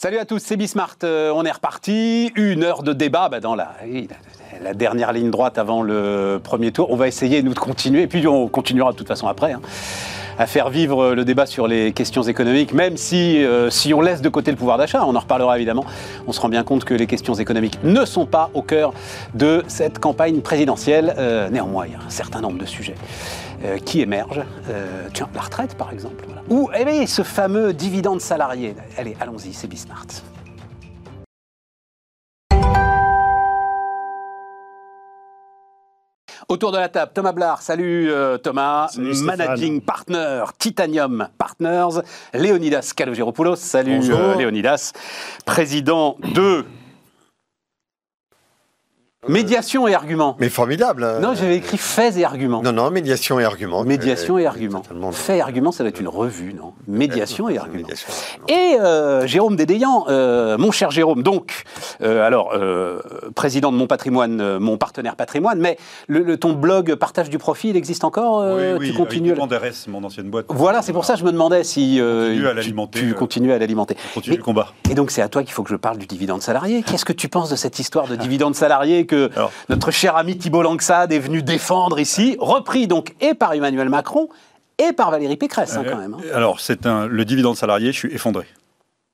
Salut à tous, c'est Bismart. Euh, on est reparti. Une heure de débat bah, dans la, dernière ligne droite avant le premier tour. On va essayer, nous, de continuer. Et puis, on continuera de toute façon après. Hein, à faire vivre le débat sur les questions économiques, même si, euh, si on laisse de côté le pouvoir d'achat, on en reparlera évidemment, on se rend bien compte que les questions économiques ne sont pas au cœur de cette campagne présidentielle. Euh, néanmoins, il y a un certain nombre de sujets. Euh, qui émergent. Euh, tiens, la retraite par exemple. Ou eh ce fameux dividende salarié. Allez, allons-y, c'est Bismart. Autour de la table, Thomas Blard, salut euh, Thomas, Managing Partner, Titanium Partners, Léonidas Kalogéropoulos, salut Léonidas, président de Médiation et argument. Mais formidable. Hein. Non, j'avais écrit faits et arguments. Non, non, médiation et argument. Médiation et argument. Faits et argument, ça doit être une revue, non Médiation et argument. Et euh, Jérôme Dédéian, euh, mon cher Jérôme, donc, euh, alors, président de mon patrimoine, mon partenaire patrimoine, mais le, ton blog Partage du profit, il existe encore Oui, oui, tu continues à... RS, mon ancienne boîte. Voilà, c'est pour ça que je me demandais si tu, continues à l'alimenter. Continue le combat. Et donc, c'est à toi qu'il faut que je parle du dividende salarié. Qu'est-ce que tu penses de cette histoire de dividende salarié que notre cher ami Thibault Langsade est venu défendre ici, repris donc et par Emmanuel Macron et par Valérie Pécresse hein, quand même. Hein. Alors, c'est un, le dividende salarié, je suis effondré.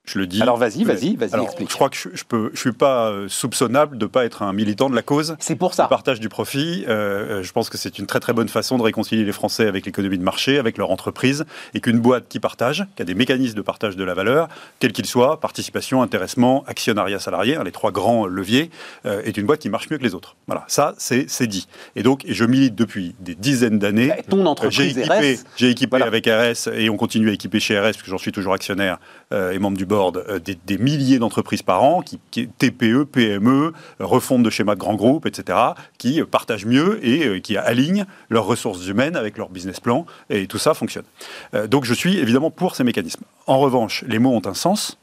Je le dis. Alors vas-y, vas-y, vas-y, explique. Je crois que je, je peux, je suis pas euh, soupçonnable de pas être un militant de la cause. C'est pour ça. Le partage du profit. Euh, euh, je pense que c'est une très très bonne façon de réconcilier les Français avec l'économie de marché, avec leur entreprise, et qu'une boîte qui partage, qui a des mécanismes de partage de la valeur, quels qu'ils soient, participation, intéressement, actionnariat salarié, hein, les trois grands leviers, est une boîte qui marche mieux que les autres. Voilà, ça c'est dit. Et donc, je milite depuis des dizaines d'années. Ton entreprise J'ai équipé, j'ai équipé avec RS et on continue à équiper chez RS parce que j'en suis toujours actionnaire et membre du euh, des, milliers d'entreprises par an, qui, TPE, PME, refonte de schémas de grands groupes, etc., qui partagent mieux et euh, qui alignent leurs ressources humaines avec leur business plan, et tout ça fonctionne. Euh, donc je suis évidemment pour ces mécanismes. En revanche, les mots ont un sens.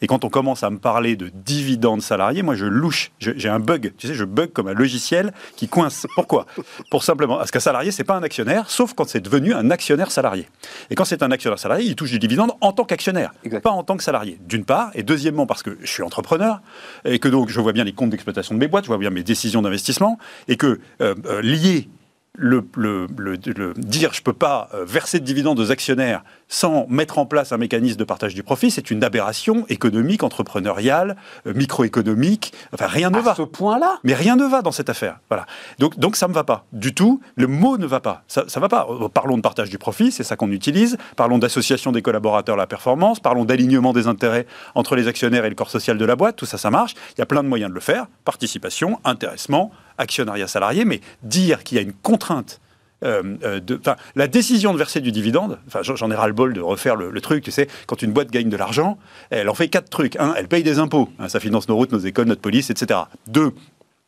Et quand on commence à me parler de dividendes salariés, moi je louche, j'ai un bug, tu sais, je bug comme un logiciel qui coince. Pourquoi? Pour simplement, parce qu'un salarié, c'est pas un actionnaire, sauf quand c'est devenu un actionnaire salarié. Et quand c'est un actionnaire salarié, il touche du dividende en tant qu'actionnaire, pas en tant que salarié. D'une part, et deuxièmement parce que je suis entrepreneur, et que donc je vois bien les comptes d'exploitation de mes boîtes, je vois bien mes décisions d'investissement, et que euh, euh, lié le, le, le, dire je ne peux pas euh, verser de dividendes aux actionnaires sans mettre en place un mécanisme de partage du profit, c'est une aberration économique, entrepreneuriale, euh, microéconomique. Enfin, rien ne va. À ce point-là Mais rien ne va dans cette affaire. Voilà. Donc, donc ça ne me va pas du tout. Le mot ne va pas. Ça ne va pas. Euh, parlons de partage du profit, c'est ça qu'on utilise. Parlons d'association des collaborateurs à la performance. Parlons d'alignement des intérêts entre les actionnaires et le corps social de la boîte. Tout ça, ça marche. Il y a plein de moyens de le faire. Participation, intéressement, actionnariat salarié, mais dire qu'il y a une contrainte euh, euh, de, la décision de verser du dividende, j'en ai ras-le-bol de refaire le, truc, tu sais, quand une boîte gagne de l'argent, elle en fait quatre trucs. Un, elle paye des impôts, hein, ça finance nos routes, nos écoles, notre police, etc. Deux,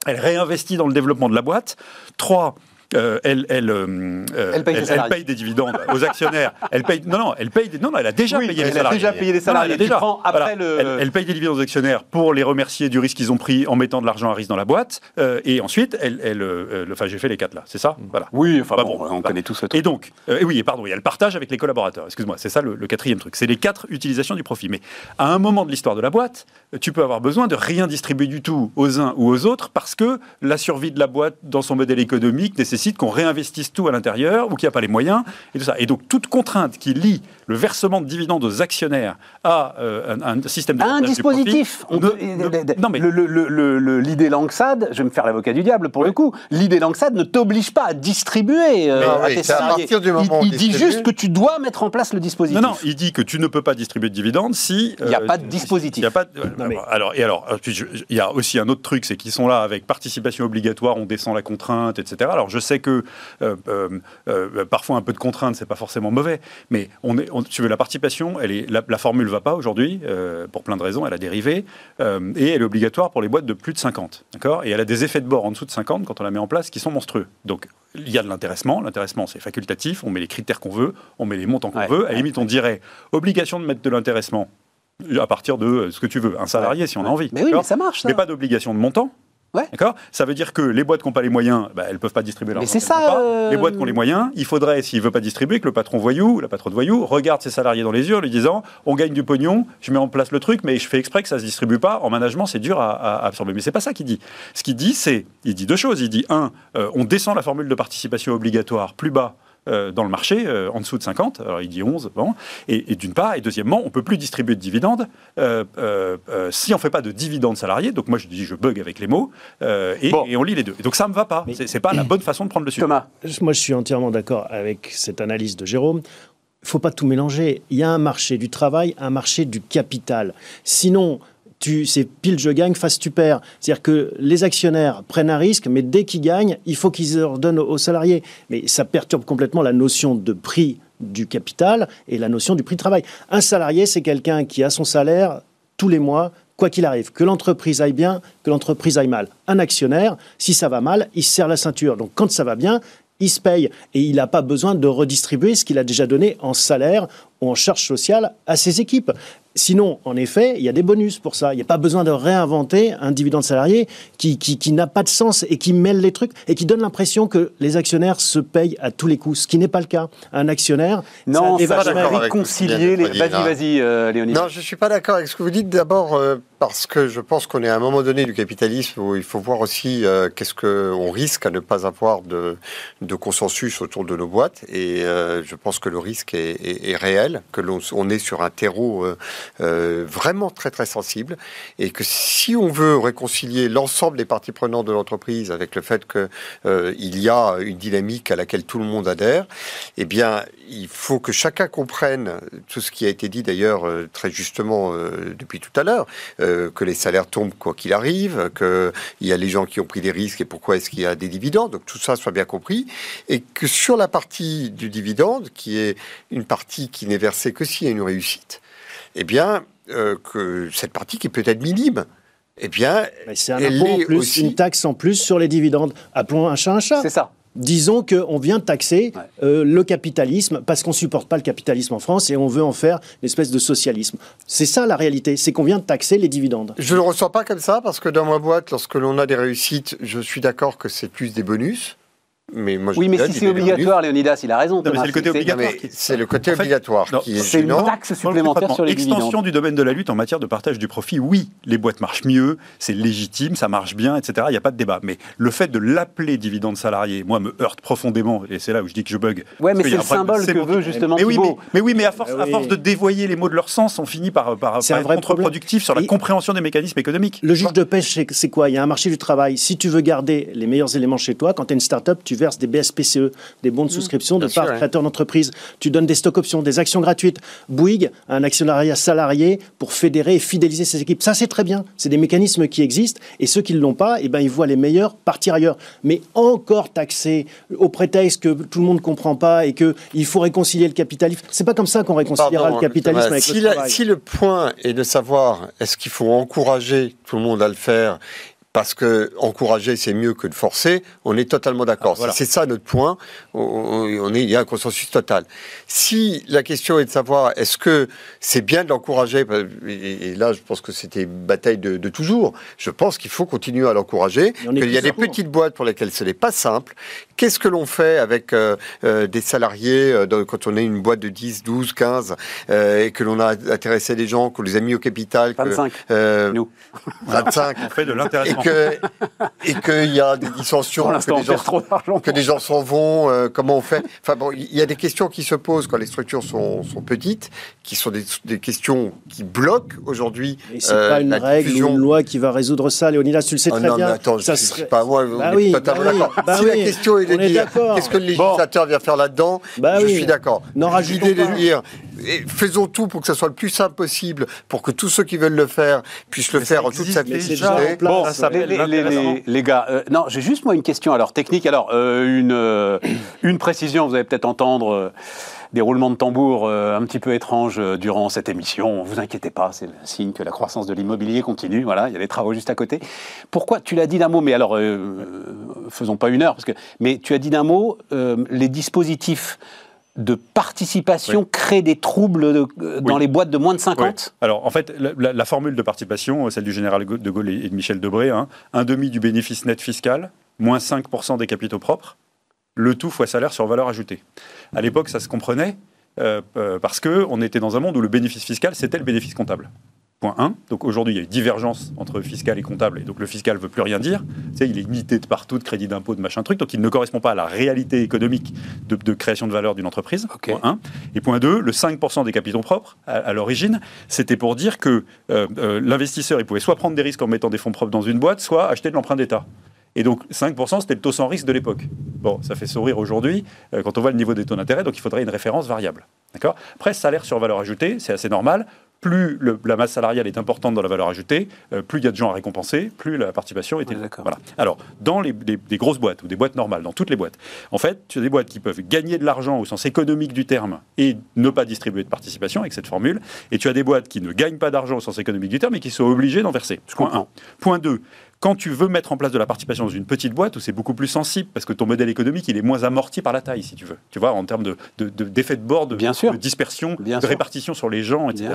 elle réinvestit dans le développement de la boîte. Trois, euh, elle, elle, euh, elle, paye elle, paye des dividendes aux actionnaires. Elle paye, non, non, elle paye des, non, non, elle a déjà payé des salariés. déjà payé des salariés. elle, déjà, après le... elle, paye des dividendes aux actionnaires pour les remercier du risque qu'ils ont pris en mettant de l'argent à risque dans la boîte. Euh, et ensuite, elle, elle enfin, j'ai fait les quatre là, c'est ça? Voilà. Oui, enfin bon, on connaît tous ce truc. Et donc, et oui, et pardon, et elle partage avec les collaborateurs. Excuse-moi, c'est ça le, le, quatrième truc. C'est les quatre utilisations du profit. Mais à un moment de l'histoire de la boîte, tu peux avoir besoin de rien distribuer du tout aux uns ou aux autres parce que la survie de la boîte dans son modèle économique nécessite qu'on réinvestisse tout à l'intérieur ou qui n'a pas les moyens et tout ça. Et donc toute contrainte qui lie le versement de dividendes aux actionnaires à euh, un, système de un dispositif. non mais l'idée Langsad, je vais me faire l'avocat du diable pour le coup. L'idée Langsad ne t'oblige pas à distribuer euh, à tes salariés. il, dit juste que tu dois mettre en place le dispositif. Non non, il dit que tu ne peux pas distribuer de dividendes si il n'y a pas de euh, dispositif. Il a pas alors et alors il y a aussi un autre truc, c'est qu'ils sont là avec participation obligatoire, on descend la contrainte, etc. Alors je sais que euh, euh, euh, parfois un peu de contrainte, c'est pas forcément mauvais, mais on est, tu veux la participation, elle est, la, la formule va pas aujourd'hui pour plein de raisons, elle a dérivé et elle est obligatoire pour les boîtes de plus de 50, d'accord? Et elle a des effets de bord en dessous de 50 quand on la met en place qui sont monstrueux. Donc il y a de l'intéressement. L'intéressement, c'est facultatif. On met les critères qu'on veut, on met les montants qu'on veut. À la limite, on dirait obligation de mettre de l'intéressement à partir de ce que tu veux. Un salarié, si on a envie. Mais oui, mais ça marche. Ça. Mais pas d'obligation de montant. Ouais. D'accord? Ça veut dire que les boîtes qui n'ont pas les moyens, bah, elles ne peuvent pas distribuer leur Mais c'est ça, euh, Les boîtes qui ont les moyens, il faudrait, s'il ne veut pas distribuer, que le patron voyou, ou la patronne voyou, regarde ses salariés dans les yeux en lui disant on gagne du pognon, je mets en place le truc, mais je fais exprès que ça ne se distribue pas. En management, c'est dur à, à absorber. Mais c'est pas ça qu'il dit. Ce qu'il dit, c'est il dit deux choses. Il dit un, euh, on descend la formule de participation obligatoire plus bas euh, dans le marché, euh, en dessous de 50, alors il dit 11, bon, et, et d'une part, et deuxièmement, on peut plus distribuer de dividendes euh, euh, euh, si on fait pas de dividendes salariés, donc moi je dis je bug avec les mots, euh, et, Bon. et on lit les deux. Et donc ça me va pas, c'est c'est pas la bonne façon de prendre le sujet. Thomas, Moi, je suis entièrement d'accord avec cette analyse de Jérôme. Il faut pas tout mélanger. Il y a un marché du travail, un marché du capital. Sinon, c'est pile je gagne, face tu perds. C'est-à-dire que les actionnaires prennent un risque, mais dès qu'ils gagnent, il faut qu'ils ordonnent aux salariés. Mais ça perturbe complètement la notion de prix du capital et la notion du prix de travail. Un salarié, c'est quelqu'un qui a son salaire tous les mois, quoi qu'il arrive. Que l'entreprise aille bien, que l'entreprise aille mal. Un actionnaire, si ça va mal, il se serre la ceinture. Donc quand ça va bien, il se paye et il n'a pas besoin de redistribuer ce qu'il a déjà donné en salaire ou en charge sociale à ses équipes. Sinon, en effet, il y a des bonus pour ça. Il n'y a pas besoin de réinventer un dividende salarié qui, qui, qui n'a pas de sens et qui mêle les trucs et qui donne l'impression que les actionnaires se payent à tous les coups, ce qui n'est pas le cas. Un actionnaire, non, ça ça va va d'accord avec réconcilier les. Vas-y, vas-y, euh, Léonie. Non, je ne suis pas d'accord avec ce que vous dites. D'abord, euh, parce que je pense qu'on est à un moment donné du capitalisme où il faut voir aussi euh, qu'est-ce qu'on risque à ne pas avoir de, de consensus autour de nos boîtes. Et euh, je pense que le risque est, est- est réel, que l'on on est sur un terreau euh, euh, vraiment très très sensible, et que si on veut réconcilier l'ensemble des parties prenantes de l'entreprise avec le fait que euh, il y a une dynamique à laquelle tout le monde adhère, eh bien, il faut que chacun comprenne tout ce qui a été dit d'ailleurs très justement depuis tout à l'heure, que les salaires tombent quoi qu'il arrive, qu'il y a les gens qui ont pris des risques et pourquoi est-ce qu'il y a des dividendes, donc tout ça soit bien compris, et que sur la partie du dividende, qui est une partie qui n'est versée que s'il y a une réussite, eh bien, euh, que cette partie qui peut être minime, eh bien, Mais c'est un Elle impôt en plus, aussi- une taxe en plus sur les dividendes. Appelons un chat un chat. C'est ça. Disons qu'on vient taxer Ouais. euh, le capitalisme parce qu'on supporte pas le capitalisme en France et on veut en faire une espèce de socialisme. C'est ça la réalité, c'est qu'on vient de taxer les dividendes. Je ne le ressens pas comme ça parce que dans ma boîte, lorsque l'on a des réussites, je suis d'accord que c'est plus des bonus. Mais moi, je Oui, mais si c'est obligatoire, Léonidas, il a raison. Non, mais c'est le côté obligatoire. c'est le côté En fait, obligatoire non, qui est C'est une taxe supplémentaire sur les Extension dividendes. du domaine de la lutte en matière de partage du profit, oui, les boîtes marchent mieux, c'est légitime, ça marche bien, etc. Il n'y a pas de débat. Mais le fait de l'appeler dividende salarié, moi, me heurte profondément, et c'est là où je dis que je bug. Ouais, mais c'est le symbole que veut justement Mais oui, mais, mais oui, mais à force, Ah à oui. force de dévoyer les mots de leur sens, on finit par, par, être contre-productif sur la compréhension des mécanismes économiques. Le juge de pêche, c'est- c'est quoi? Il y a un marché du travail. Si tu veux garder les meilleurs éléments chez toi, quand tu es une start-up, tu verses des BSPCE, des bons de souscription de part créateur d'entreprise. Tu donnes des stocks options, des actions gratuites. Bouygues, un actionnariat salarié pour fédérer et fidéliser ses équipes. Ça, c'est très bien. C'est des mécanismes qui existent. Et ceux qui ne l'ont pas, eh ben, ils voient les meilleurs partir ailleurs. Mais encore taxer au prétexte que tout le monde ne comprend pas et qu'il faut réconcilier le capitalisme. C'est pas comme ça qu'on réconciliera Pardon, le capitalisme avec si, le travail. si le point est de savoir est-ce qu'il faut encourager tout le monde à le faire parce que encourager c'est mieux que de forcer, on est totalement d'accord. Ah, voilà. C'est ça notre point, on, est, il y a un consensus total. Si la question est de savoir est-ce que c'est bien de l'encourager, et, et là je pense que c'était une bataille de, de toujours, je pense qu'il faut continuer à l'encourager, qu'il y a des petites boîtes pour lesquelles ce n'est pas simple. Qu'est-ce que l'on fait avec euh, euh, des salariés euh, dans- quand on est une boîte de 10, 12, 15 euh, et que l'on a intéressé des gens, qu'on les a mis au capital que, 25, euh, nous. 25 On fait de et l'intéressement. que et qu'il y a des dissensions, que on gens trop que des gens s'en vont, euh, comment on fait? Enfin bon, il y a des questions qui se posent quand les structures sont, sont petites, qui sont des, des questions qui bloquent aujourd'hui. Et c'est euh, pas une la règle diffusion. ou une loi qui va résoudre ça, Léonidas, tu le sais très non, bien. mais attends, ça je- serait- pas moi, Bah est oui, totalement bah oui, d'accord. bah si la oui, question est de on est dire d'accord. qu'est-ce que le législateur vient faire là-dedans, Bah je oui. suis d'accord. L'idée de dire eh, faisons tout pour que ça soit le plus simple possible, pour que tous ceux qui veulent le faire puissent le Mais faire en toute simplicité. Bon, les, les- les- l'intéressement. les- les gars, euh, non, j'ai juste moi une question alors technique. Alors euh, une euh, une précision, vous allez peut-être entendre euh, des roulements de tambour euh, un petit peu étranges euh, durant cette émission. Vous inquiétez pas, c'est le signe que la croissance de l'immobilier continue. Voilà, il y a des travaux juste à côté. Pourquoi tu l'as dit d'un mot Mais alors, euh, faisons pas une heure parce que. Mais tu as dit d'un mot les dispositifs de participation crée des troubles de- dans Oui. les boîtes de moins de Ouais. 50 Alors, en fait, la, la- la formule de participation, celle du général de Gaulle et et de Michel Debré, hein, un demi du bénéfice net fiscal, moins 5% des capitaux propres, le tout fois salaire sur valeur ajoutée. À l'époque, ça se comprenait euh, euh, parce qu'on était dans un monde où le bénéfice fiscal, c'était le bénéfice comptable. Point 1. Donc aujourd'hui, il y a une divergence entre fiscal et comptable, et donc le fiscal ne veut plus rien dire. Tu sais, il est imité de partout, de crédit d'impôt, de machin truc, donc il ne correspond pas à la réalité économique de, de création de valeur d'une entreprise. Point 1. Et point 2, le 5% des capitaux propres, à, à l'origine, c'était pour dire que euh, l'investisseur, il pouvait soit prendre des risques en mettant des fonds propres dans une boîte, soit acheter de l'emprunt d'État. Et donc 5%, c'était le taux sans risque de l'époque. Bon, ça fait sourire aujourd'hui euh, quand on voit le niveau des taux d'intérêt, donc il faudrait une référence variable. D'accord? Après, salaire sur valeur ajoutée, c'est assez normal. Plus le- la masse salariale est importante dans la valeur ajoutée, euh, plus il y a de gens à récompenser, plus la participation est élevée. Voilà. Alors, dans les, les- des grosses boîtes ou des boîtes normales, dans toutes les boîtes, en fait, tu as des boîtes qui peuvent gagner de l'argent au sens économique du terme et ne pas distribuer de participation avec cette formule, et tu as des boîtes qui ne gagnent pas d'argent au sens économique du terme et qui sont obligées d'en verser. Point comprends. 1. Point 2. Quand tu veux mettre en place de la participation dans une petite boîte où c'est beaucoup plus sensible, parce que ton modèle économique il est moins amorti par la taille, si tu veux. Tu vois, en termes de, de- de- d'effet de bord, de, Bien sûr. de dispersion, Bien de sûr. répartition sur les gens, etc.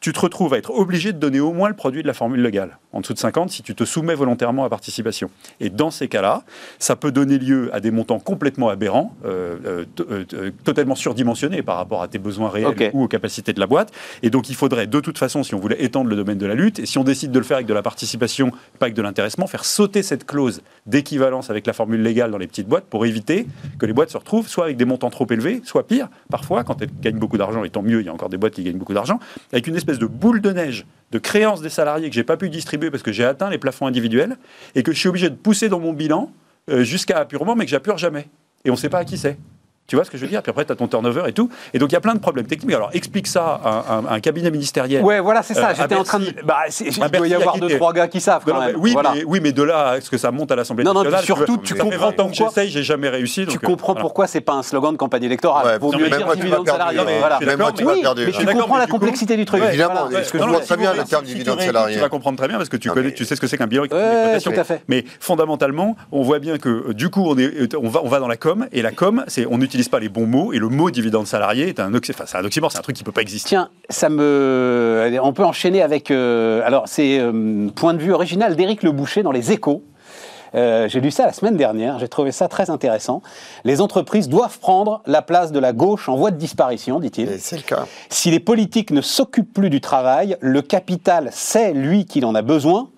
Tu te retrouves à être obligé de donner au moins le produit de la formule légale, en dessous de 50, si tu te soumets volontairement à participation. Et dans ces cas-là, ça peut donner lieu à des montants complètement aberrants, euh, euh, euh, totalement surdimensionnés par rapport à tes besoins réels ou aux capacités de la boîte. Et donc, il faudrait, de toute façon, si on voulait étendre le domaine de la lutte, et si on décide de le faire avec de la participation, pas avec de l'intéressement, faire sauter cette clause d'équivalence avec la formule légale dans les petites boîtes pour éviter que les boîtes se retrouvent soit avec des montants trop élevés, soit pire, parfois, quand elles gagnent beaucoup d'argent, et tant mieux, il y a encore des boîtes qui gagnent beaucoup d'argent, avec une espèce de boule de neige de créances des salariés que j'ai pas pu distribuer parce que j'ai atteint les plafonds individuels et que je suis obligé de pousser dans mon bilan euh, jusqu'à apurement, mais que j'appure jamais. Et on ne sait pas à qui c'est. Tu vois ce que je veux dire? Puis après, tu as ton turnover et tout. Et donc, il y a plein de problèmes techniques. Alors, explique ça à un, à un cabinet ministériel. Ouais, voilà, c'est ça. Euh, J'étais en train de. Bah, il doit y avoir deux, trois gars qui savent Non, quand non, même. mais oui, Voilà. mais, oui, mais de là à ce que ça monte à l'Assemblée Non, non, nationale. puis surtout, tu tu comprends 20 ans que pourquoi- j'essaye, j'ai jamais réussi. Tu donc, euh, comprends voilà. pourquoi c'est pas un slogan de campagne électorale. Ouais, Vaut non, mieux dire tu non, Même moi, m'as perdu. comprends la complexité du truc. Évidemment, je non, mais très bien, le terme dividende salarié. Tu vas comprendre très bien parce que tu, Non, connais, mais- tu sais ce que c'est qu'un bilan Ouais, d'exploitation. tout à fait. Mais fondamentalement, on voit bien que euh, du coup, on, va, dans la com et la com, c'est on n'utilise pas les bons mots et le mot dividende salarié est un, oxy- enfin, c'est un oxymore, c'est un truc qui peut pas exister. Tiens, ça me. On peut enchaîner avec. euh, Alors, c'est euh, point de vue original d'Éric Le Boucher dans Les Échos. Euh, j'ai lu ça la semaine dernière, j'ai trouvé ça très intéressant. Les entreprises doivent prendre la place de la gauche en voie de disparition, dit-il. Et c'est le cas. Si les politiques ne s'occupent plus du travail, le capital sait, lui, qu'il en a besoin,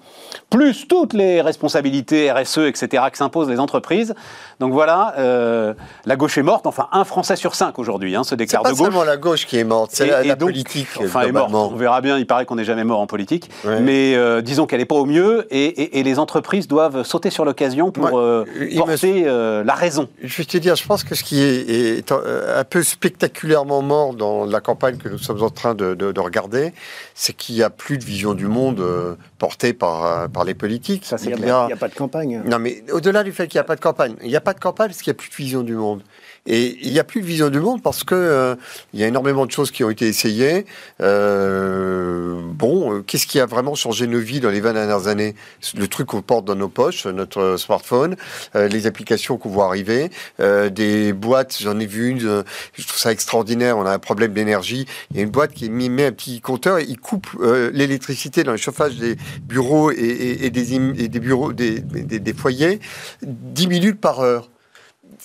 plus toutes les responsabilités RSE, etc., que s'imposent les entreprises. Donc voilà, euh, la gauche est morte. Enfin, un Français sur cinq aujourd'hui hein, se C'est déclare pas de gauche. seulement la gauche qui est morte, c'est la, et la donc, politique. Enfin, elle est morte. On verra bien. Il paraît qu'on n'est jamais mort en politique. Ouais. Mais euh, disons qu'elle n'est pas au mieux et, et- et les entreprises doivent sauter sur l'occasion pour euh, me- porter la raison. Je vais te dire, je pense que ce qui est, est un peu spectaculairement mort dans la campagne que nous sommes en train de, de- de regarder, c'est qu'il n'y a plus de vision du monde portée par, par les politiques. Ça, c'est Il n'y a, a pas de campagne. Non, mais au-delà du fait qu'il n'y a pas de campagne, il n'y a pas de campagne parce qu'il n'y a plus de vision du monde. Et il n'y a plus de vision du monde parce que euh, il y a énormément de choses qui ont été essayées. Euh, bon, euh, qu'est-ce qui a vraiment changé nos vies dans les 20 dernières années? Le truc qu'on porte dans nos poches, notre smartphone, euh, les applications qu'on voit arriver, des boîtes, j'en ai vu une, je trouve ça extraordinaire, on a un problème d'énergie, il y a une boîte qui met un petit compteur, et il coupe l'électricité dans le chauffage des bureaux et, des, bureaux, des- des foyers, 10 minutes par heure.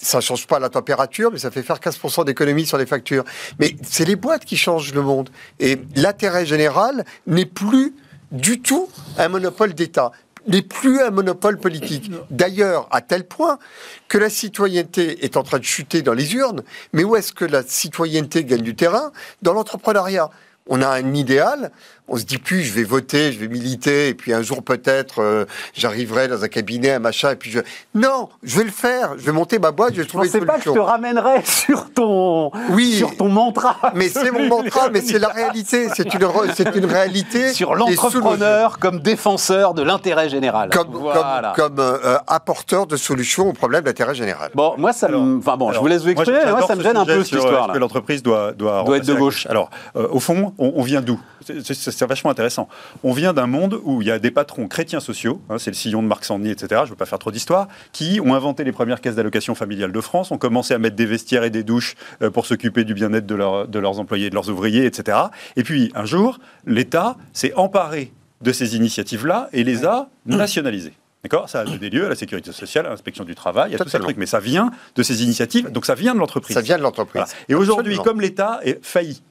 Ça change pas la température, mais ça fait faire 15% d'économie sur les factures. Mais c'est les boîtes qui changent le monde. Et l'intérêt général n'est plus du tout un monopole d'État n'est plus un monopole politique. D'ailleurs, à tel point que la citoyenneté est en train de chuter dans les urnes, mais où est-ce que la citoyenneté gagne du terrain? Dans l'entrepreneuriat. On a un idéal, on se dit plus je vais voter, je vais militer, et puis un jour peut-être euh, j'arriverai dans un cabinet, un machin, et puis je... Non, je vais le faire, je vais monter ma boîte, je vais Je trouver pensais une pas que je te solution. ramènerais sur ton, Oui. sur ton mantra. Mais c'est mon mantra, mais c'est la réalité, c'est une, re- c'est une réalité. Sur l'entrepreneur comme défenseur de l'intérêt général. comme, Voilà. comme, comme euh, apporteur de solutions aux problèmes d'intérêt général. Bon, moi, ça me. Enfin bon, je vous laisse vous moi, exprimer, mais moi, j'adore ça me gêne un peu cette sur, euh, histoire est-ce là. que l'entreprise doit, doit, Doit être de gauche. Alors, euh, au fond, on vient d'où? C'est- vachement intéressant. On vient d'un monde où il y a des patrons chrétiens sociaux, hein, c'est le sillon de Marc Sandny, etc. Je ne veux pas faire trop d'histoire, qui ont inventé les premières caisses d'allocation familiale de France, ont commencé à mettre des vestiaires et des douches euh, pour s'occuper du bien-être de, leur- de leurs employés, de leurs ouvriers, etc. Et puis un jour, l'État s'est emparé de ces initiatives-là et les a nationalisées. D'accord? Ça a donné lieu à la sécurité sociale, à l'inspection du travail, à ces Totalement. trucs. Mais ça vient de ces initiatives, donc ça vient de l'entreprise. Ça vient de l'entreprise. Voilà. Et aujourd'hui, comme l'État est failli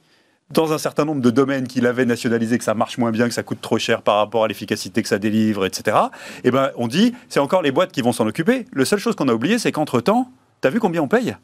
dans un certain nombre de domaines qu'il avait nationalisés, que ça marche moins bien, que ça coûte trop cher par rapport à l'efficacité que ça délivre, etc., eh ben, on dit, c'est encore les boîtes qui vont s'en occuper. La seule chose qu'on a oublié, c'est qu'entre-temps, tu as vu combien on paye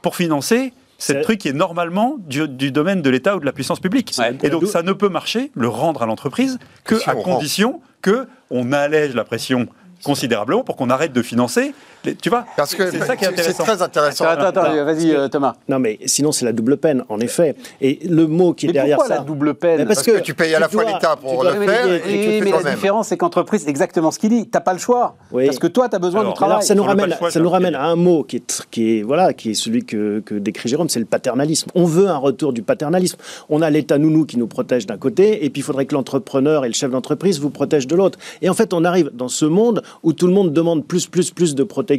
pour financer ce C'est- truc qui est normalement du, du domaine de l'État ou de la puissance publique. Ouais. Et donc, ça ne peut marcher, le rendre à l'entreprise, que Si à on condition que on allège la pression considérablement pour qu'on arrête de financer. Les- tu vois Parce que c'est ça qui est c'est intéressant. très intéressant. Attends, attends, attends, vas-y euh, Thomas. Non, mais sinon, c'est la double peine, en effet. Et le mot qui est Mais derrière pourquoi ça. la double peine Mais Parce que tu payes à la fois l'État pour le faire et Oui, fais mais la différence, c'est qu'entreprise, c'est exactement ce qu'il dit. T'as pas le choix. Oui. Parce que toi, tu as besoin Alors, du travail. Alors, ça nous ramène, choix, ça nous ramène à un mot qui est, qui est, voilà, qui est celui que, que décrit Jérôme, c'est le paternalisme. On veut un retour du paternalisme. On a l'État nounou qui nous protège d'un côté, et puis il faudrait que l'entrepreneur et le chef d'entreprise vous protègent de l'autre. Et en fait, on arrive dans ce monde où tout le monde demande plus, plus, plus de protection,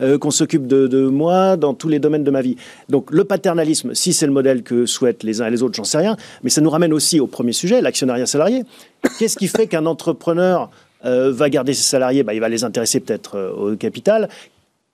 euh, qu'on s'occupe de, moi dans tous les domaines de ma vie. Donc le paternalisme, si c'est le modèle que souhaitent les uns et les autres, j'en sais rien, mais ça nous ramène aussi au premier sujet, l'actionnariat salarié. Qu'est-ce qui fait qu'un entrepreneur euh, va garder ses salariés? Bah, Il va les intéresser peut-être euh, au capital.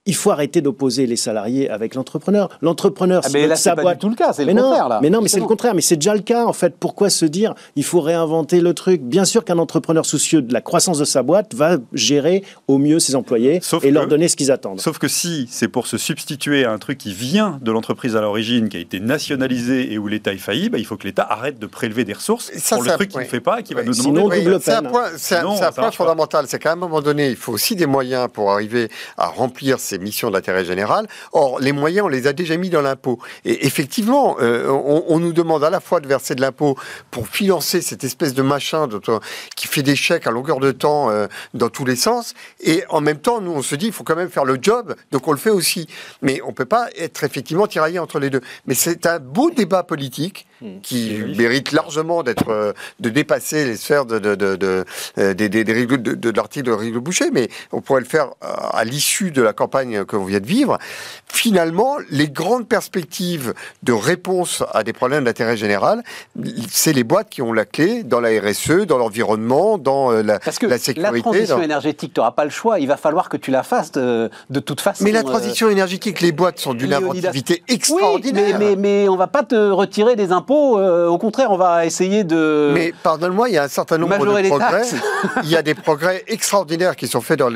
Il faut arrêter d'opposer les salariés avec l'entrepreneur. L'entrepreneur, Ah, là, sa c'est pas boîte- du tout le cas, c'est le mais contraire, non, là. Mais non, mais c'est le contraire. Mais c'est déjà le cas, en fait. Pourquoi se dire il faut réinventer le truc? Bien sûr qu'un entrepreneur soucieux de la croissance de sa boîte va gérer au mieux ses employés Sauf et leur donner ce qu'ils attendent. Sauf que si c'est pour se substituer à un truc qui vient de l'entreprise à l'origine, qui a été nationalisé et où l'État est failli, bah, il faut que l'État arrête de prélever des ressources ça, pour le truc qu'il ne fait pas et qui va nous Sinon, demander. double c'est un point, c'est un, Sinon, c'est un ça point pas. fondamental. C'est qu'à un moment donné, il faut aussi des moyens pour arriver à remplir ces missions d'intérêt général. Or, les moyens, on les a déjà mis dans l'impôt. Et effectivement, euh, on, nous demande à la fois de verser de l'impôt pour financer cette espèce de machin qui fait des chèques à longueur de temps euh, dans tous les sens. Et en même temps, nous, on se dit, il faut quand même faire le job, donc on le fait aussi. Mais on peut pas être effectivement tiraillé entre les deux. Mais c'est un beau débat politique qui mérite largement d'être euh, de dépasser les sphères de, de, de, de- euh, des, des, des règles de, de l'article de Rigo Boucher, mais on pourrait le faire euh, à l'issue de la campagne que l'on vient de vivre. Finalement, les grandes perspectives de réponse à des problèmes d'intérêt général, c'est les boîtes qui ont la clé dans la RSE, dans l'environnement, dans la, Parce que la la, sécurité. transition dans- énergétique, tu n'auras pas le choix. Il va falloir que tu la fasses de, de toute façon. Mais la euh, transition énergétique, les boîtes sont d'une inventivité Oui, extraordinaire. mais, mais, mais on va pas te retirer des impôts. Euh, au contraire, on va essayer de. Mais pardonne-moi, il y a un certain nombre de progrès. il y a des progrès extraordinaires qui sont faits dans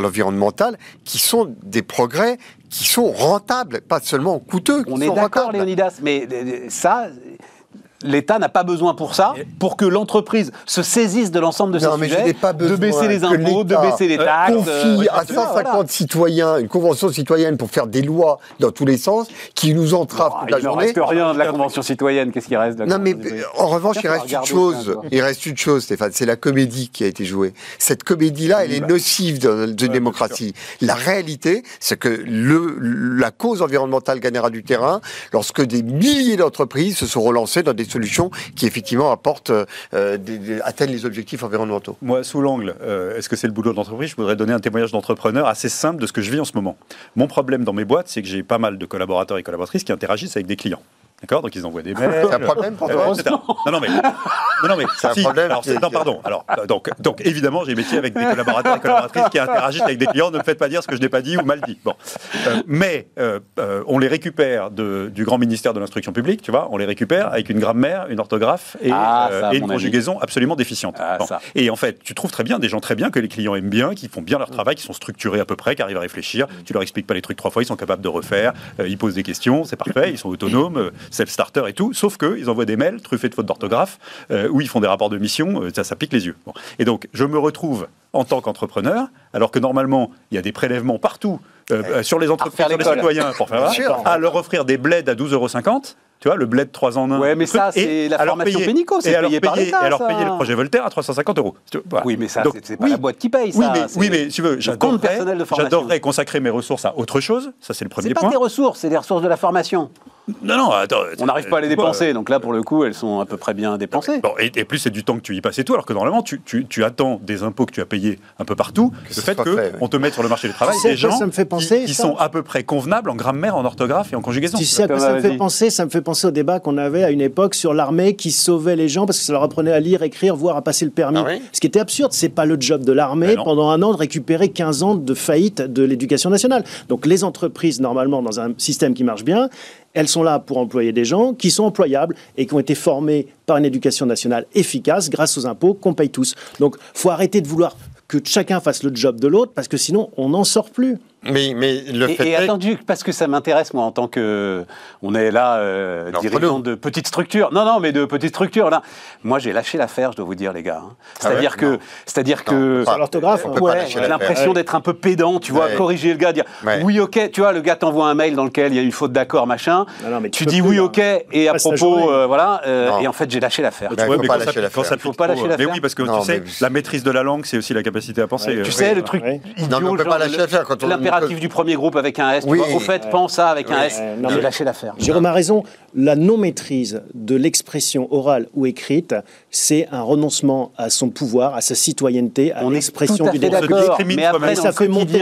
l'environnemental, qui sont des progrès qui sont rentables, pas seulement coûteux. qui on est d'accord. Léonidas. Mais euh, ça. L'État n'a pas besoin pour ça, pour que l'entreprise se saisisse de l'ensemble de Non, ces mais sujets, n'ai pas de baisser les impôts, de baisser les taxes. confie euh, à tu vois, 150 voilà. citoyens une convention citoyenne pour faire des lois dans tous les sens qui nous entravent Ah, toute la il ne journée. reste rien de la Convention citoyenne. Qu'est-ce qui reste de la Non, mais en revanche, il reste une chose. Il reste une chose, Stéphane. C'est la comédie qui a été jouée. Cette comédie-là, elle est nocive dans une démocratie. La réalité, c'est que le, la cause environnementale gagnera du terrain lorsque des milliers d'entreprises se sont relancées dans des solutions qui effectivement apportent, euh, des- atteignent les objectifs environnementaux. Moi, sous l'angle, euh, est-ce que c'est le boulot de l'entreprise? Je voudrais donner un témoignage d'entrepreneur assez simple de ce que je vis en ce moment. Mon problème dans mes boîtes, c'est que j'ai pas mal de collaborateurs et collaboratrices qui interagissent avec des clients. D'accord Donc ils envoient des mails. C'est un problème pour Euh, toi. Non, non, mais. Non, non, mais. C'est un si, problème alors, qui- c'est- non, pardon. Alors, euh, donc, donc, évidemment, j'ai métier avec des collaborateurs et collaboratrices qui interagissent avec des clients. Ne me faites pas dire ce que je n'ai pas dit ou mal dit. Bon. Euh, mais euh, euh, on les récupère de- du grand ministère de l'instruction publique, tu vois. On les récupère avec une grammaire, une orthographe et, Ah, euh, ça, et une conjugaison absolument déficiente. Ah, Bon. ça. Et en fait, tu trouves très bien des gens très bien que les clients aiment bien, qui font bien leur travail, qui sont structurés à peu près, qui arrivent à réfléchir. Tu leur expliques pas les trucs trois fois, ils sont capables de refaire. euh, ils posent des questions, c'est parfait. Ils sont autonomes, euh, self-starter et tout. Sauf que ils envoient des mails truffés de fautes d'orthographe euh, où ils font des rapports de mission. euh, ça, ça pique les yeux. Bon. Et donc, je me retrouve en tant qu'entrepreneur, alors que normalement, il y a des prélèvements partout euh, sur les entreprises, sur les citoyens, pour faire à leur offrir des bleds à 12,50 euros. Tu vois, le bled 3 en 1. Ouais, mais ça, c'est la formation pénico, c'est et alors payé par l'État, Et alors ça. payer le projet Voltaire à 350 euros. Oui, mais ça, Donc, c'est- pas oui, la boîte qui paye, ça. oui, mais, oui, mais si tu veux, j'adorerais, consacrer mes ressources à autre chose. Ça, c'est le premier C'est pas point. tes ressources, c'est les ressources de la formation. Non, non, attends. On n'arrive pas à les dépenser, donc là, pour le coup, elles sont à peu près bien dépensées. Bon, et, et plus c'est du temps que tu y passes et tout, alors que normalement tu, tu- tu attends des impôts que tu as payés un peu partout, Que le fait qu'on te mette sur le marché du travail Tu sais des gens ça me fait qui- penser, qui, ça sont à peu près convenables en grammaire, en orthographe et en conjugaison. Tu sais à quoi ça me fait penser Ça me fait penser au débat qu'on avait à une époque sur l'armée qui sauvait les gens parce que ça leur apprenait à lire, écrire, voire à passer le permis. Ah oui Ce qui était absurde, c'est pas le job de l'armée Ben pendant un an de récupérer 15 ans de faillite de l'éducation nationale. Donc les entreprises, normalement, dans un système qui marche bien, elles sont là pour employer des gens qui sont employables et qui ont été formés par une éducation nationale efficace grâce aux impôts qu'on paye tous. Donc faut arrêter de vouloir que chacun fasse le job de l'autre parce que sinon on n'en sort plus. Mais, mais le Et, fait et est attendu, parce que ça m'intéresse, moi, en tant que. On est là, euh, dirigeant de petites structures. Non, non, mais de petites structures, là. Moi, j'ai lâché l'affaire, je dois vous dire, les gars. hein. C'est-à-dire Ah ouais que. C'est-à-dire que. L'orthographe, on hein. peut pas Ouais, j'ai l'affaire. l'impression Ouais. d'être un peu pédant, tu vois, Ouais. corriger le gars, dire Ouais. oui, ok, tu vois, le gars t'envoie un mail dans lequel il y a une faute d'accord, machin. Non, non, mais tu dis plus, oui, là. ok, et à propos, euh, voilà, euh, et en fait, j'ai lâché l'affaire. Ouais, faut mais pas lâcher l'affaire. Faut pas lâcher euh, Mais l'affaire. oui, parce que tu sais, mais- la maîtrise de la langue, c'est aussi la capacité à penser. Euh, Tu oui. sais, le truc Non, mais on peut genre pas lâcher l'affaire quand on- l'impératif du premier groupe avec un S, tu Oui. vois, au fait, Ouais. pense ça avec un. S. Ouais, non, J'ai mais- lâché l'affaire. Jérôme a raison, la non-maîtrise de l'expression orale ou écrite, c'est un renoncement à son pouvoir, à sa citoyenneté, à On est l'expression tout à du fait débat. d'accord, discrimine mais après, Ça fait monter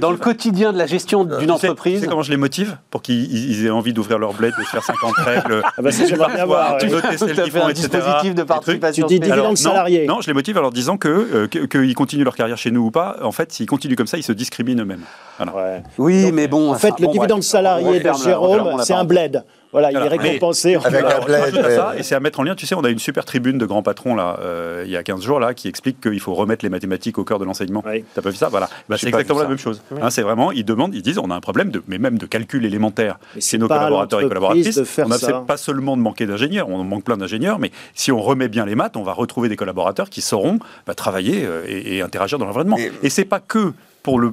dans le quotidien de la gestion d'une Tu sais- entreprise, Tu sais comment je les motive Pour qu'ils ils aient envie d'ouvrir leur bled, de se faire 50 règles. Ah bah ça, j'aimerais bien voir, Tu font, un dispositif de participation Tu dis dividende non, salarié. Non, je les motive en leur disant euh, que- qu'ils continuent leur carrière chez nous ou pas. En fait, s'ils continuent comme ça, ils se discriminent eux-mêmes. Voilà. Ouais. Oui, mais bon. En fait, le bon, dividende salarié de Jérôme, c'est un bled. Voilà, il est récompensé. Avec un Alors, bled, ouais. ça, et c'est à mettre en lien, tu sais, on a une super tribune de grands patrons là, euh, il y a 15 jours là, qui explique qu'il faut remettre les mathématiques au cœur de l'enseignement. Oui. T'as pas vu ça? Voilà. Bah, c'est exactement la même chose. Hein, c'est vraiment, ils demandent, ils disent, on a un problème de, mais même de calcul élémentaire chez c'est nos collaborateurs et collaboratrices. on ça. pas seulement de manquer d'ingénieurs, on manque plein d'ingénieurs, mais si on remet bien les maths, on va retrouver des collaborateurs qui sauront bah, travailler euh, et, et interagir dans l'environnement. Et- Et c'est pas que pour le,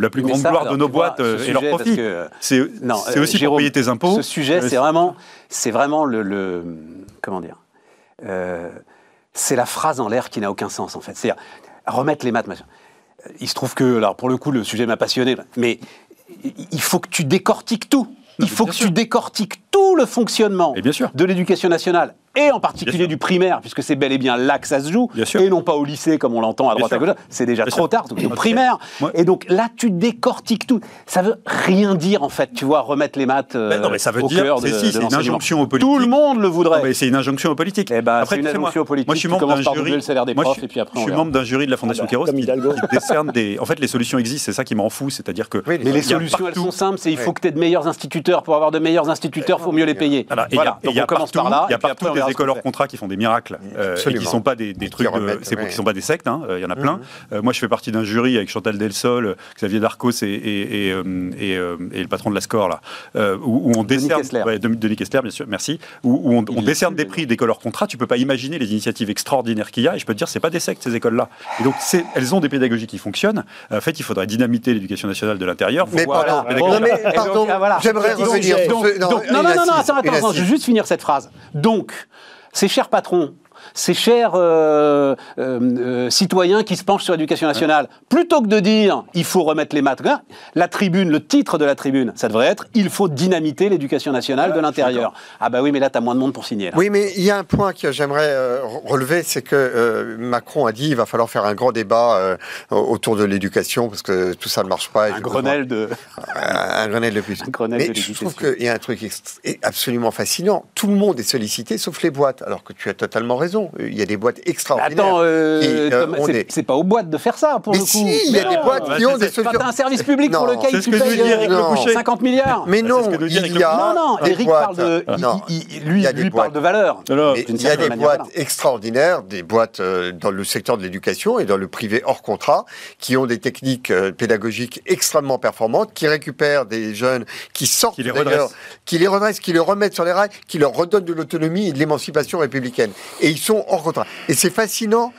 la plus Mais grande ça, gloire alors, de nos vois, boîtes euh, et sujet, leur parce profit. que- C'est aussi Jérôme, pour payer tes impôts. Ce sujet, Euh, c'est vraiment, c'est vraiment le, le- comment dire, Euh, c'est la phrase en l'air qui n'a aucun sens en fait. C'est-à-dire remettre les maths. machin. Il se trouve que, alors pour le coup, le sujet m'a passionné, mais il- faut que tu décortiques tout. Il faut que sûr. tu décortiques tout le fonctionnement Et bien sûr. de l'éducation nationale et en particulier du primaire, puisque c'est bel et bien là que ça se joue, Bien sûr. et non pas au lycée comme on l'entend à Bien droite à gauche. C'est déjà Bien trop sûr. tard, donc au primaire. Ouais. Et donc là, tu décortiques tout. Ça veut rien dire en fait, tu vois, remettre les maths euh, Ben non, mais ça veut au dire, cœur de, c'est si, de une injonction aux politiques. Tout le monde le voudrait. Non, mais c'est une injonction aux politiques. Eh ben, Après, c'est une injonction aux politiques. Moi, je suis membre d'un jury. doubler le salaire des Moi, je suis- et puis après, je on suis verra. membre d'un jury de la Fondation Ah bah, Kéros comme qui, décerne des. En fait, les solutions existent. C'est ça qui me rend fou, c'est-à-dire que. Mais les solutions, elles sont simples, c'est il faut que tu aies de meilleurs instituteurs. Pour avoir de meilleurs instituteurs, il faut mieux les payer. Voilà, et et donc on commence par là. il y a et partout des ce écoles hors contrat qui font des miracles euh, et qui sont pas des, trucs, de- c'est- ouais. qui sont pas des sectes. hein, euh, Il y en a plein. Euh, moi, je fais partie d'un jury avec Chantal Delsol, Xavier Darcos et, et, et, euh, et, et le patron de la Score là, euh, où, où on Denis décerne, Kessler. ouais, Denis Kessler, bien sûr, merci, où, où on, décerne des prix d'écoles hors contrat. Tu peux pas imaginer les initiatives extraordinaires qu'il y a. Et je peux te dire, c'est pas des sectes ces écoles-là. Et donc, elles ont des pédagogies qui fonctionnent. En fait, il faudrait dynamiter l'éducation nationale de l'intérieur. Mais Voilà. pardon, non, mais j'aimerais revenir ce- non, non, non, attends, attends, je vais juste finir cette phrase. Donc, ces chers patrons, ces chers euh, euh, euh, citoyens qui se penchent sur l'éducation nationale, plutôt que de dire il faut remettre les maths, la tribune, le titre de la tribune, ça devrait être il faut dynamiter l'éducation nationale de l'intérieur. Ah bah oui, mais là, tu as moins de monde pour signer. là. Oui, mais il y a un point que j'aimerais euh, relever, c'est que euh, Macron a dit il va falloir faire un grand débat euh, autour de l'éducation parce que tout ça ne marche pas. et Un Grenelle de. un Grenelle de plus. Un Grenelle mais de je trouve qu'il y a un truc absolument fascinant. Tout le monde est sollicité, sauf les boîtes. Alors que tu as totalement raison. Il y a des boîtes extraordinaires. Attends, euh, euh, c'est est- c'est pas aux boîtes de faire ça pour Mais le coup. si, il y a des boîtes bah, qui ont des c'est- Quand solutions. t'as un service public pour lequel c'est ce tu payes veux dire, Eric euh, Le Boucher. 50 milliards. Mais non, il Eric y a non, non, Eric parle de. lui, lui parle de valeur. Il y a des boîtes extraordinaires, des boîtes euh, dans le secteur de l'éducation et dans le privé hors contrat, qui ont des techniques euh, pédagogiques extrêmement performantes, qui récupèrent des jeunes qui sortent Qui les redressent. qui les redressent, qui les remettent sur les rails, qui leur redonnent de l'autonomie et de l'émancipation républicaine. Et ils sont hors contrat. Et c'est fascinant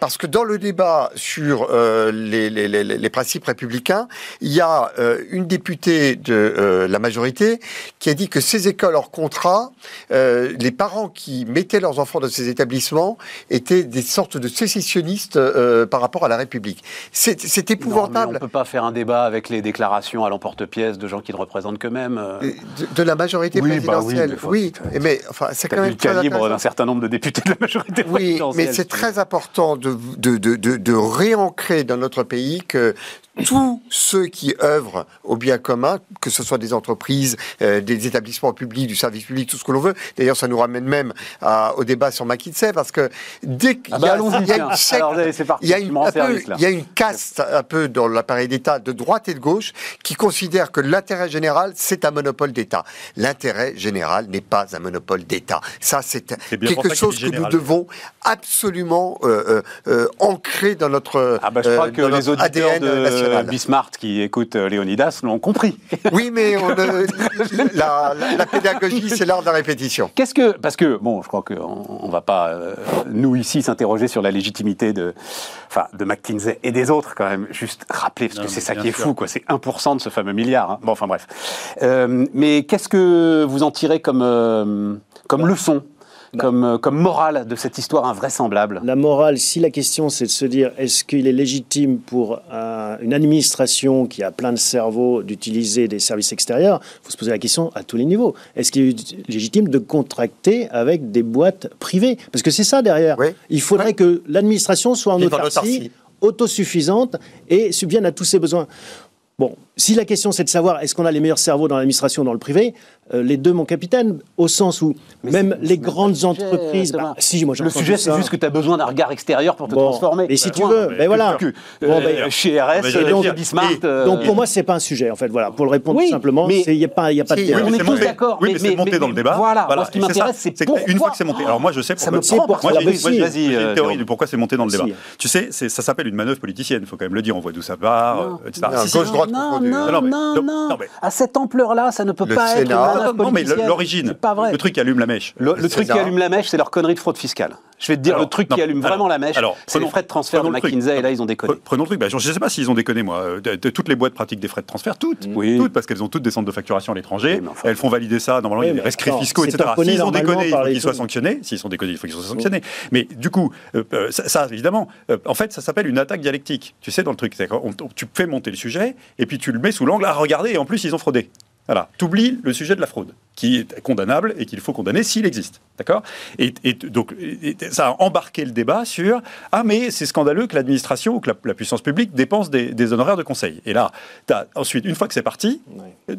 parce que dans le débat sur euh, les, les, les, les, principes républicains, il y a euh, une députée de euh, la majorité qui a dit que ces écoles hors contrat, les parents qui mettaient leurs enfants dans ces établissements étaient des sortes de sécessionnistes par rapport à la République. C'est Non, épouvantable. mais on peut pas faire un débat avec les déclarations à l'emporte-pièce de gens qui ne représentent qu'eux-mêmes. De, de la majorité Oui, bah oui, présidentielle. mais faut- oui, mais enfin, c'est quand même le calibre d'un certain nombre de députés de la majorité Oui, présidentielle. mais c'est très important de, de, de, de, de réancrer dans notre pays que tous ceux qui œuvrent au bien commun, que ce soit des entreprises, euh, des établissements publics, du service public, tout ce que l'on veut. D'ailleurs, ça nous ramène même à- au débat sur McKinsey, parce que dès qu'il Ah y bah a, allons-y, il y a tiens. une secte, il y a une, y a caste un peu dans l'appareil d'État de droite et de gauche qui considère que l'intérêt général, c'est un monopole d'État. L'intérêt général n'est pas un monopole d'État. Ça, c'est quelque chose que nous devons absolument euh, euh, ancrer dans notre Ah bah je crois euh, que dans les auditeurs ADN de national. Bismarck qui écoutent euh, Léonidas l'ont compris. Oui, mais on, euh, la, la- la pédagogie, c'est l'art de la répétition. Qu'est-ce que parce que bon, je crois qu'on on va pas euh, nous ici s'interroger sur la légitimité de enfin de McKinsey et des autres quand même. Juste rappeler parce Non, que c'est ça qui est sûr. fou quoi. C'est 1% de ce fameux milliard. hein. Bon enfin bref. Euh, mais qu'est-ce que vous en tirez comme euh, comme leçon, comme euh, comme morale de cette histoire invraisemblable La morale, si la question c'est de se dire est-ce qu'il est légitime pour euh, une administration qui a plein de cerveaux d'utiliser des services extérieurs, il faut se poser la question à tous les niveaux. Est-ce qu'il est légitime de contracter avec des boîtes privées? Parce que c'est ça derrière. Oui. Il faudrait que l'administration soit en Vive en autarcie, autarcie. autosuffisante et subvienne à tous ses besoins. Bon, si la question c'est de savoir est-ce qu'on a les meilleurs cerveaux dans l'administration ou dans le privé, euh, les deux, mon capitaine, au sens où Mais même les grandes pas le sujet, entreprises. Bah, si, moi Le sujet, c'est juste que tu as besoin d'un regard extérieur pour te Bon, transformer. mais si tu veux, ben voilà. Que, Bon, euh, ben, chez RS, ben, j'allais euh, dire, Bismarck. et- euh, Donc pour moi, c'est pas un sujet, en fait. Voilà, pour le répondre Oui, tout simplement, mais- il n'y a pas, y a pas de terrain. on est tous d'accord, Oui, mais, mais- c'est monté dans le débat. voilà, moi, ce qui et m'intéresse, c'est que Une fois pourquoi- que c'est monté. Alors moi, je sais Ça pourquoi. me prend pour moi, j'ai j'ai euh, une théorie de pourquoi c'est monté dans le débat. Tu sais, ça s'appelle une manœuvre politicienne. Il faut quand même le dire. On voit d'où ça part, euh, etc. Gauche-droite non, non. Non, mais- À cette ampleur-là, ça ne peut Le pas être une Non, mais l'origine, C'est pas vrai. le truc qui allume la mèche. Le, le Le truc qui allume la mèche, c'est leur connerie de fraude fiscale. Je vais te dire, Alors, le truc non, qui allume alors, vraiment la mèche, alors, c'est les prenons- frais de transfert de le truc. McKinsey, et là, ils ont déconné. Pre- Prenons le truc. Bah, je ne sais pas s'ils ont déconné, moi. De- de- toutes les boîtes pratiquent des frais de transfert, toutes. Oui. Toutes, parce qu'elles ont toutes des centres de facturation à l'étranger. Oui, mais enfin- Elles font valider ça. Normalement, Oui, il y a des rescrits fiscaux, etc. S'ils ont déconné, il faut qu'ils soient sanctionnés. S'ils sont déconnés, il faut qu'ils soient sanctionnés. Mais du coup, euh, euh, ça, ça, évidemment, euh, en fait, ça s'appelle une attaque dialectique. Tu sais, dans le truc, c'est qu'on- on- tu fais monter le sujet et puis tu le mets sous l'angle. Ah, regardez, et en plus, ils ont fraudé. Voilà. Tu oublies le sujet de la fraude, qui est condamnable et qu'il faut condamner s'il existe. D'accord? Et, et donc, et- ça a embarqué le débat sur Ah, mais c'est scandaleux que l'administration ou que la, la puissance publique dépense des, des honoraires de conseil. Et là, as, ensuite, une fois que c'est parti,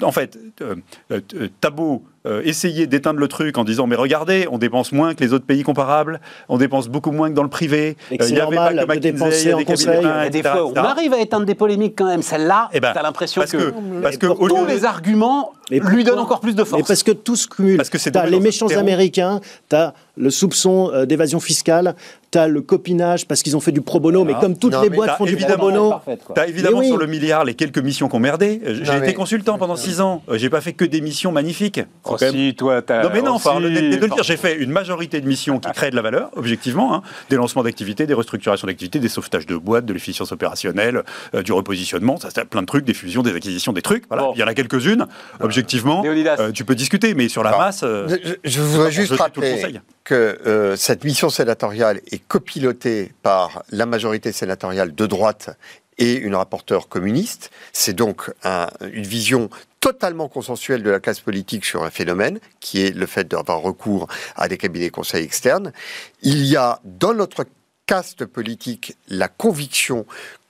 en fait, euh, euh, t'as beau euh, essayer d'éteindre le truc en disant Mais regardez, on dépense moins que les autres pays comparables, on dépense beaucoup moins que dans le privé. Et Euh, c'est il y avait normal pas que McKinsey, dépenser des conseil. des etc., fois, on arrive à éteindre des polémiques quand même. Celle-là, Eh ben, t'as l'impression parce que, que, parce que pour au tous de- les arguments Mais lui donnent encore plus de Mais force. parce que tout se cumule. Parce que c'est les méchants terreau. américains, t'as le soupçon euh, d'évasion fiscale, t'as le copinage parce qu'ils ont fait du pro bono, mais comme toutes Non, les boîtes t'as font du pro bono. Quoi. T'as évidemment oui. sur le milliard les quelques missions qu'on merdé. Euh, J'ai été mais- consultant pendant six ans. Euh, J'ai pas fait que des missions magnifiques. Oh, même- si, toi, t'as. Non mais non, enfin, honnêteté de le dire, j'ai fait une majorité de missions qui créent de la valeur, objectivement, hein. des lancements d'activités, des restructurations d'activités, des sauvetages de boîtes, de l'efficience opérationnelle, euh, du repositionnement, ça c'est plein de trucs, des fusions, des acquisitions, des trucs. Voilà, Bon. il y en a quelques-unes. Objectivement, euh, tu peux discuter, mais sur la masse, euh, Je, je voudrais juste le rappeler conseil. Que euh, cette mission sénatoriale est copilotée par la majorité sénatoriale de droite et une rapporteure communiste. C'est donc un- une vision totalement consensuelle de la classe politique sur un phénomène, qui est le fait d'avoir recours à des cabinets conseils externes. Il y a dans notre caste politique la conviction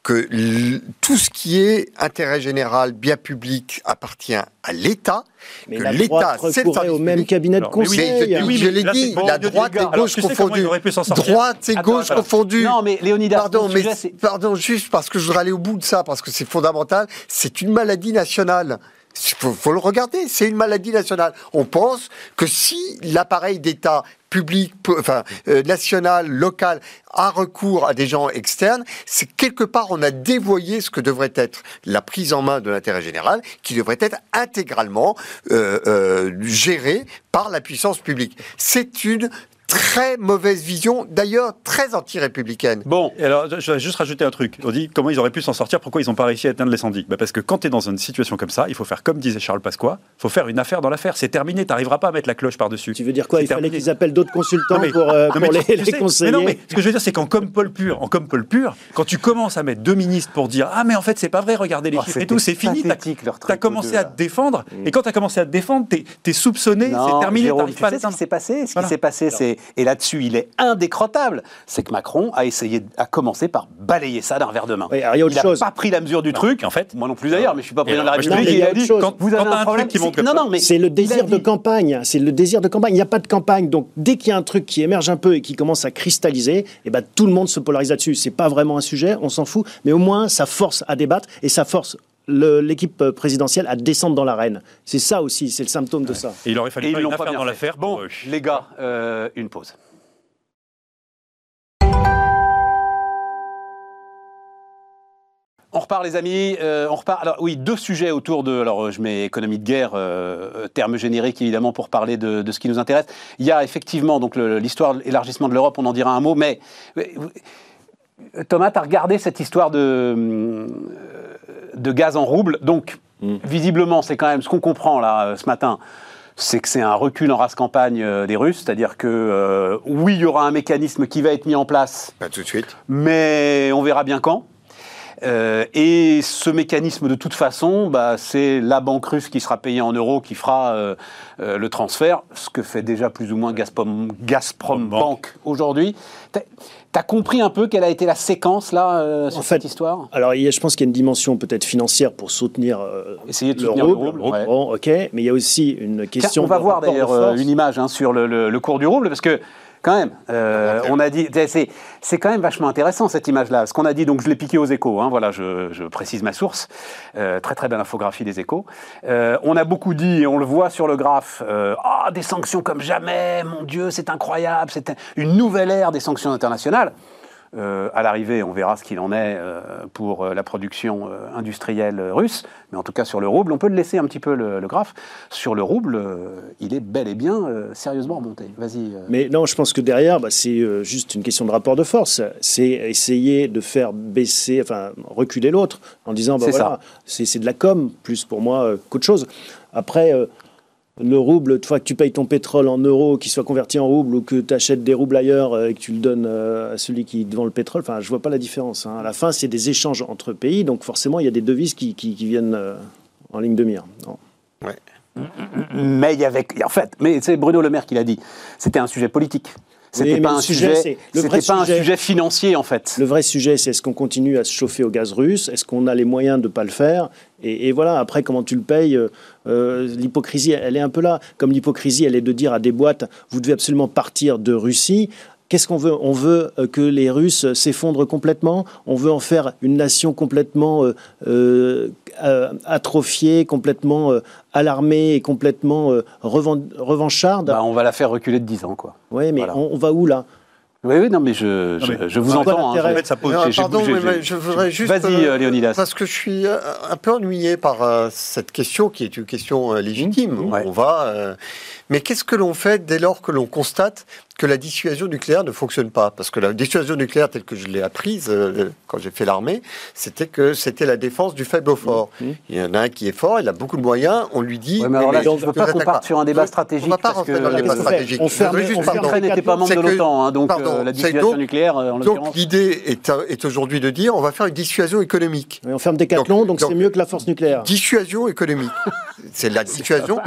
que tout ce qui est intérêt général, bien public, appartient à l'État, Mais que la l'État, c'est le au même cabinet de conseil. Je, Oui, je l'ai dit, la droite et. Alors, gauche confondues. Droite et gauche confondues. Non, mais Léonidas, Pardon, mais pardon, juste parce que je voudrais aller au bout de ça, parce que c'est fondamental. C'est une maladie nationale. Il faut, faut le regarder, c'est une maladie nationale. On pense que si l'appareil d'État public, enfin euh, national, local, a recours à des gens externes, c'est quelque part on a dévoyé ce que devrait être la prise en main de l'intérêt général, qui devrait être intégralement euh, euh, géré par la puissance publique. C'est une très mauvaise vision, d'ailleurs très anti-républicaine. Bon, Et alors, je vais juste rajouter un truc. On dit comment ils auraient pu s'en sortir, pourquoi ils n'ont pas réussi à éteindre l'incendie bah Parce que quand tu es dans une situation comme ça, il faut faire comme disait Charles Pasqua, il faut faire une affaire dans l'affaire. C'est terminé, tu n'arriveras pas à mettre la cloche par-dessus. Tu veux dire quoi? Il fallait qu'ils appellent d'autres consultants Non, mais- pour, euh, non, pour mais les, tu- tu les sais- mais conseiller non, mais ce que je veux dire, c'est qu'en comme Paul pur, en comme Paul pur, quand tu commences à mettre deux ministres pour dire ah mais en fait c'est pas vrai, regardez les Oh, chiffres et tout, c'est fini. Leur as commencé à te défendre et quand tu as commencé à te défendre, t'es es soupçonné, c'est terminé, tu pas à sais ce qui l'éteindre. s'est passé? Ce Voilà. qui s'est passé, c'est et là-dessus, il est indécrottable. C'est que Macron a essayé, a commencé par balayer ça d'un revers de main. Oui, alors, il n'a pas pris la mesure du truc. en fait- moi non plus d'ailleurs, mais je suis pas président de la République. il a il y a dit quand vous avez un un problème, truc qui comme non non mais C'est le désir de campagne. C'est le désir de campagne. Il n'y a pas de campagne. Donc, dès qu'il y a un truc qui émerge un peu et qui commence à cristalliser, eh ben, tout le monde se polarise là-dessus. C'est pas vraiment un sujet, on s'en fout. Mais au moins, ça force à débattre et ça force l'équipe euh, présidentielle à descendre dans l'arène. C'est ça aussi, c'est le symptôme de ça. Et il aurait Et fallu ils une pas affaire dans l'affaire. Bon, eux. les gars, euh, une pause. On repart, les amis. euh, on repart. Alors, oui, deux sujets autour de. Alors, euh, je mets économie de guerre, euh, euh, terme générique évidemment pour parler de, de ce qui nous intéresse. Il y a effectivement donc l'histoire de l'élargissement de l'Europe. On en dira un mot, mais euh, Thomas, tu as regardé cette histoire de euh, de gaz en rouble? Donc, visiblement, c'est quand même ce qu'on comprend là euh, ce matin. C'est que c'est un recul en race campagne euh, des Russes, c'est-à-dire que euh, oui, il y aura un mécanisme qui va être mis en place Pas tout de suite. mais on verra bien quand. Euh, et ce mécanisme, de toute façon, bah, c'est la banque russe qui sera payée en euros qui fera euh, euh, le transfert, ce que fait déjà plus ou moins Gazprom, Gazprom Bank. Bank aujourd'hui. T'as as compris un peu quelle a été la séquence là euh, sur En fait, cette histoire? Alors, il y a- je pense qu'il y a une dimension peut-être financière pour soutenir euh, Essayer de soutenir le ouais. Bon, ok, mais il y a aussi une question. On va voir d'ailleurs une image hein, sur le, le- le cours du rouble, parce que quand même, euh, on a dit, c'est quand même vachement intéressant cette image-là. Ce qu'on a dit, donc je l'ai piqué aux échos, hein, voilà, je, je précise ma source, Euh, très très belle infographie des échos. Euh, on a beaucoup dit, et on le voit sur le graphe, ah des sanctions comme jamais, mon Dieu, c'est incroyable, c'est une nouvelle ère des sanctions internationales. Euh, à l'arrivée, on verra ce qu'il en est euh, pour euh, la production euh, industrielle russe, mais en tout cas sur le rouble, on peut le laisser un petit peu le, le graphe. Sur le rouble, il est bel et bien sérieusement remonté. Vas-y. Mais non, je pense que derrière, bah, c'est juste une question de rapport de force. C'est essayer de faire baisser, enfin reculer l'autre en disant, bah, C'est voilà, c'est de la com, plus pour moi qu'autre chose. Après, le rouble, une fois que tu payes ton pétrole en euros, qu'il soit converti en rouble, ou que tu achètes des roubles ailleurs euh, et que tu le donnes euh, à celui qui vend le pétrole, enfin, je vois pas la différence. hein. À la fin, c'est des échanges entre pays, donc forcément, il y a des devises qui, viennent euh, en ligne de mire. Mais il y avait, en fait, mais c'est Bruno Le Maire qui l'a dit. C'était un sujet politique. C'était mais pas un sujet, le vrai pas un sujet- financier en fait. Le vrai sujet, c'est est-ce qu'on continue à se chauffer au gaz russe? Est-ce qu'on a les moyens de ne pas le faire? Et, et voilà, après, comment tu le payes euh, euh, L'hypocrisie, elle est un peu là. Comme l'hypocrisie, elle est de dire à des boîtes, vous devez absolument partir de Russie. Qu'est-ce qu'on veut? On veut euh, que les Russes s'effondrent complètement? On veut en faire une nation complètement euh, euh, atrophiée, complètement euh, alarmée et complètement euh, revan- revancharde? Bah, on va la faire reculer de 10 ans, quoi. oui, mais voilà. on, on va où là? Oui, oui, non, mais je, Non, je, mais- je vous Ah, entends. hein, En fait, ça pose. Non, j'ai pardon, bougé, mais je voudrais juste. Vas-y, euh, Léonidas. Parce que je suis un peu ennuyé par euh, cette question qui est une question euh, légitime. Mmh, ouais. On va. Mais qu'est-ce que l'on fait dès lors que l'on constate que la dissuasion nucléaire ne fonctionne pas? Parce que la dissuasion nucléaire, telle que je l'ai apprise euh, quand j'ai fait l'armée, c'était que c'était la défense du faible au fort. Mmh. Il y en a un qui est fort, il a beaucoup de moyens, on lui dit. Ouais, mais alors là, mais je ne veux pas qu'on parte sur un débat stratégique. On ne va pas rentrer dans le débat stratégique. L'Ukraine n'était pas membre de l'OTAN, hein, donc pardon, euh, la dissuasion donc- nucléaire, euh, en Donc l'idée est, est aujourd'hui de dire on va faire une dissuasion économique. On ferme Décathlon, donc Donc- c'est mieux que la force nucléaire. Dissuasion économique. C'est la dissuasion.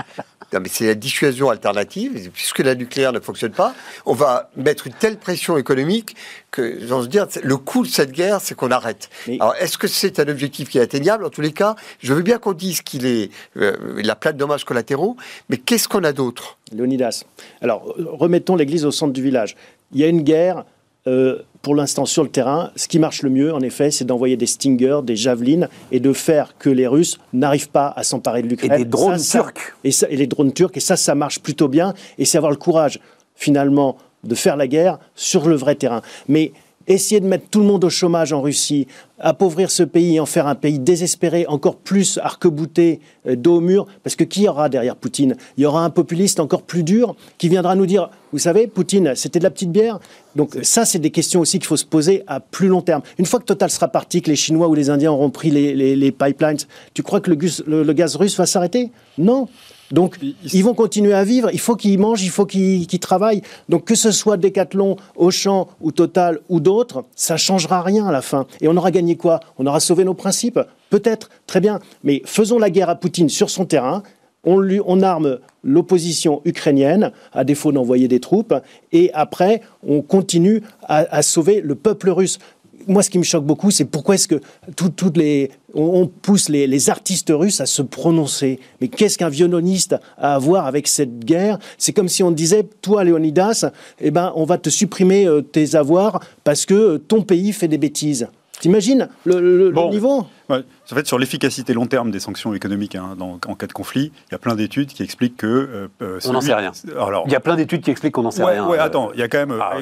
Non, mais c'est la dissuasion alternative. Puisque la nucléaire ne fonctionne pas, on va mettre une telle pression économique que, j'ose dire, le coût de cette guerre, c'est qu'on arrête. Mais- Alors, est-ce que c'est un objectif qui est atteignable? En tous les cas, je veux bien qu'on dise qu'il est, euh, il a plein de dommages collatéraux, mais qu'est-ce qu'on a d'autre? Léonidas. Alors, remettons l'église au centre du village. Il y a une guerre, euh, pour l'instant, sur le terrain. Ce qui marche le mieux, en effet, c'est d'envoyer des Stingers, des Javelines, et de faire que les Russes n'arrivent pas à s'emparer de l'Ukraine. Et des drones Ça, ça- turcs. Et, ça- et les drones turcs. Et ça, ça marche plutôt bien. Et c'est avoir le courage, finalement, de faire la guerre sur le vrai terrain. Mais essayer de mettre tout le monde au chômage en Russie, appauvrir ce pays et en faire un pays désespéré, encore plus arc-bouté, euh, dos au mur, parce que qui y aura derrière Poutine? Il y aura un populiste encore plus dur qui viendra nous dire, vous savez, Poutine, c'était de la petite bière? Donc ça, c'est des questions aussi qu'il faut se poser à plus long terme. Une fois que Total sera parti, que les Chinois ou les Indiens auront pris les, pipelines, tu crois que le gaz russe va s'arrêter? Non. Donc, ils vont continuer à vivre. Il faut qu'ils mangent, il faut qu'ils travaillent. Donc, que ce soit Decathlon, Auchan ou Total ou d'autres, ça changera rien à la fin. Et on aura gagné quoi? On aura sauvé nos principes Peut-être, très bien. Mais faisons la guerre à Poutine sur son terrain. On, lui, on arme l'opposition ukrainienne, à défaut d'envoyer des troupes, et après, on continue à sauver le peuple russe moi, ce qui me choque beaucoup, c'est pourquoi est-ce que toutes les, on, pousse les, artistes russes à se prononcer? Mais qu'est-ce qu'un violoniste a à voir avec cette guerre? C'est comme si on disait, toi, Léonidas, eh ben, on va te supprimer euh, tes avoirs parce que ton pays fait des bêtises. T'imagines le, le, niveau En fait, sur l'efficacité long terme des sanctions économiques hein, en cas de conflit, il y a plein d'études qui expliquent que. Euh, euh, on n'en sait rien. Alors, il y a plein d'études qui expliquent qu'on n'en sait rien. Euh, attends, il y a quand même, ah,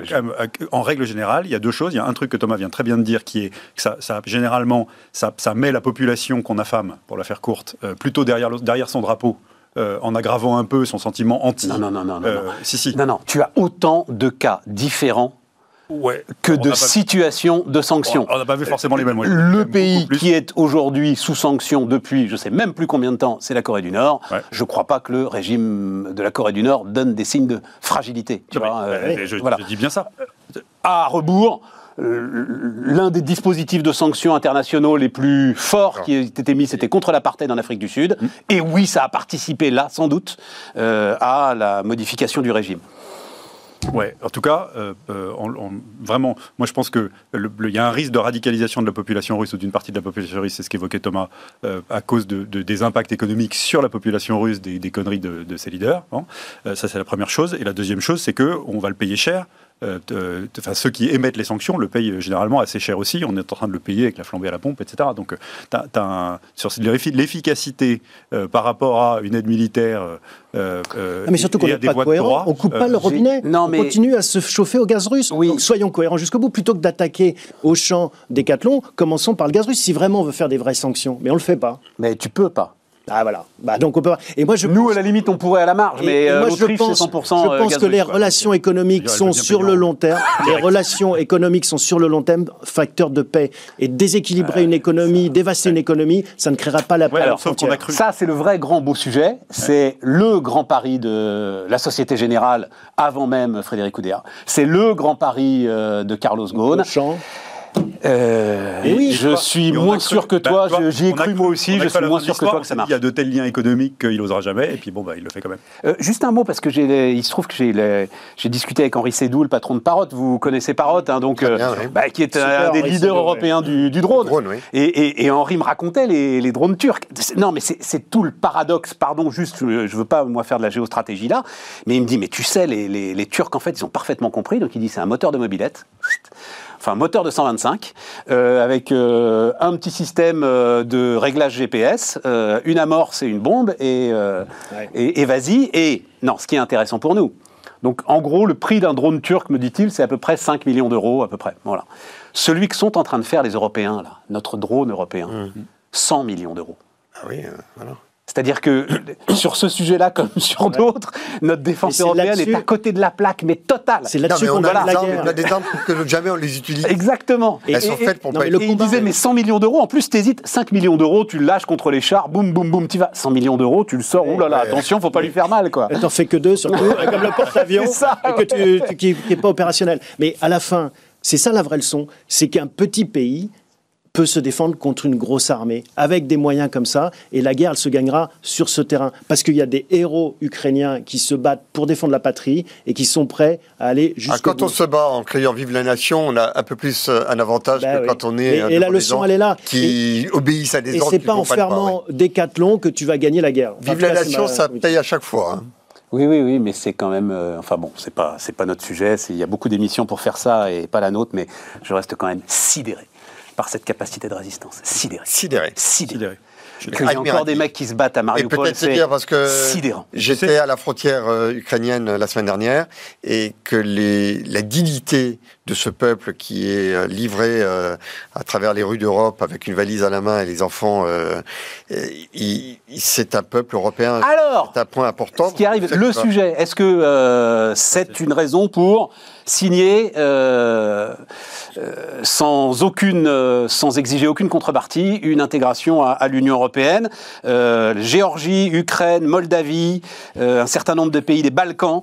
en règle générale, il y a deux choses. Il y a un truc que Thomas vient très bien de dire qui est que ça, ça généralement, ça, ça, met la population qu'on affame, pour la faire courte, plutôt derrière, derrière son drapeau. en aggravant un peu son sentiment anti. Non, non, non, non. non, si, si. non, non. Tu as autant de cas différents que de situations de sanctions. On n'a pas vu forcément les mêmes moyens. Le pays qui est aujourd'hui sous sanction depuis je ne sais même plus combien de temps, c'est la Corée du Nord. Je ne crois pas que le régime de la Corée du Nord donne des signes de fragilité. Tu vois, euh, je, voilà. dis bien ça. À rebours, euh, l'un des dispositifs de sanctions internationaux les plus forts qui a été mis, c'était contre l'apartheid en Afrique du Sud. Mm. Et oui, ça a participé là, sans doute, euh, à la modification du régime. Ouais, en tout cas, euh, euh, vraiment, moi je pense qu'il y a un risque de radicalisation de la population russe ou d'une partie de la population russe, c'est ce qu'évoquait Thomas, euh, à cause de, des impacts économiques sur la population russe des, conneries de, de, ses leaders. Hein. ça, c'est la première chose. Et la deuxième chose, c'est qu'on va le payer cher euh, enfin, ceux qui émettent les sanctions le payent généralement assez cher aussi. On est en train de le payer avec la flambée à la pompe, etc. Donc, euh, as, sur l'efficacité euh, par rapport à une aide militaire. Ah, mais surtout qu'on n'est pas cohérent, on coupe pas le robinet, non, mais... on continue à se chauffer au gaz russe. Oui. Donc soyons cohérents jusqu'au bout, plutôt que d'attaquer au champ Décathlon, commençons par le gaz russe, si vraiment on veut faire des vraies sanctions. Mais on le fait pas. Mais tu peux pas. Ah voilà. Bah, donc on peut... Et moi, je Nous, à la limite, on pourrait à la marge, mais euh, moi, je pense, 100% Je pense que les relations économiques sont sur le long terme. les relations économiques sont sur le long terme facteur de paix. Et déséquilibrer une économie, dévaster une économie, ça ne créera pas la paix. alors, ça, c'est le vrai grand beau sujet. C'est le grand pari de la Société Générale avant même Frédéric Oudéa. C'est le grand pari euh, de Carlos Ghosn. Euh, oui, je suis moins sûr que toi, bah, j'y ai cru moi aussi, je suis moins sûr que toi que ça marche. Il y a de tels liens économiques qu'il n'osera jamais, et puis bon, bah, il le fait quand même. Euh, juste un mot, parce que il se trouve que j'ai discuté avec Henri Sédou, le patron de Parrot, vous connaissez Parrot, hein, donc, euh, bah, qui est un des leaders européens du, drone. et, et, Henri me racontait les, drones turcs. Non, mais c'est tout le paradoxe, pardon, juste, je ne veux pas moi faire de la géostratégie là, mais il me dit, mais tu sais, les, les Turcs, en fait, ils ont parfaitement compris, donc il dit, c'est un moteur de mobilette enfin moteur de 125, euh, avec euh, un petit système euh, de réglage GPS, une amorce et une bombe, et, et, vas-y. Et non, ce qui est intéressant pour nous. Donc en gros, le prix d'un drone turc, me dit-il, c'est à peu près 5 millions d'euros, à peu près. Voilà. Celui que sont en train de faire les Européens, là, notre drone européen, 100 mmh. millions d'euros. Ah oui, voilà. C'est-à-dire que sur ce sujet-là, comme sur d'autres, notre défense européenne est à côté de la plaque, mais totale. C'est là-dessus qu'on a, la on a des armes que jamais on les utilise. Exactement. Et, Elles sont faites pour pas et il disait, mais 100 millions d'euros, en plus, t'hésites, 5 millions d'euros, tu le lâches contre les chars, boum, boum, boum, tu vas. 100 millions d'euros, tu le sors, oulala, là là, attention, faut pas lui faire mal, quoi. T'en fais que deux, surtout, comme le porte-avions, tu, qui n'est pas opérationnel. Mais à la fin, c'est ça la vraie leçon, c'est qu'un petit pays peut se défendre contre une grosse armée avec des moyens comme ça. Et la guerre, elle se gagnera sur ce terrain. Parce qu'il y a des héros ukrainiens qui se battent pour défendre la patrie et qui sont prêts à aller jusqu'au ah, Quand on se bat en criant Vive la nation, on a un peu plus euh, un avantage bah que quand on est. Et, la leçon, elle est là. Qui obéissent à des ordres. Et c'est pas en fermant des cathlons que tu vas gagner la guerre. Vive la nation, ça paye à chaque fois. Hein. Oui, oui, oui, mais c'est quand même. Euh, enfin bon, c'est pas, c'est pas notre sujet. Il y a beaucoup d'émissions pour faire ça et pas la nôtre, mais je reste quand même sidéré par cette capacité de résistance. Sidéré. Sidéré. Sidéré. Qu'il y a encore des mecs qui se battent à Et Mariupol, peut-être c'est parce que sidérant. j'étais à la frontière euh, ukrainienne euh, la semaine dernière et que les, la dignité de ce peuple qui est euh, livré euh, à travers les rues d'Europe avec une valise à la main et les enfants, euh, c'est un peuple européen. Alors, c'est un point important. ce qui arrive, le pas- sujet, est-ce que euh, c'est une raison pour signer sans aucune, sans exiger aucune contrepartie, une intégration à, à l'Union européenne Géorgie, Ukraine, Moldavie, un certain nombre de pays des Balkans.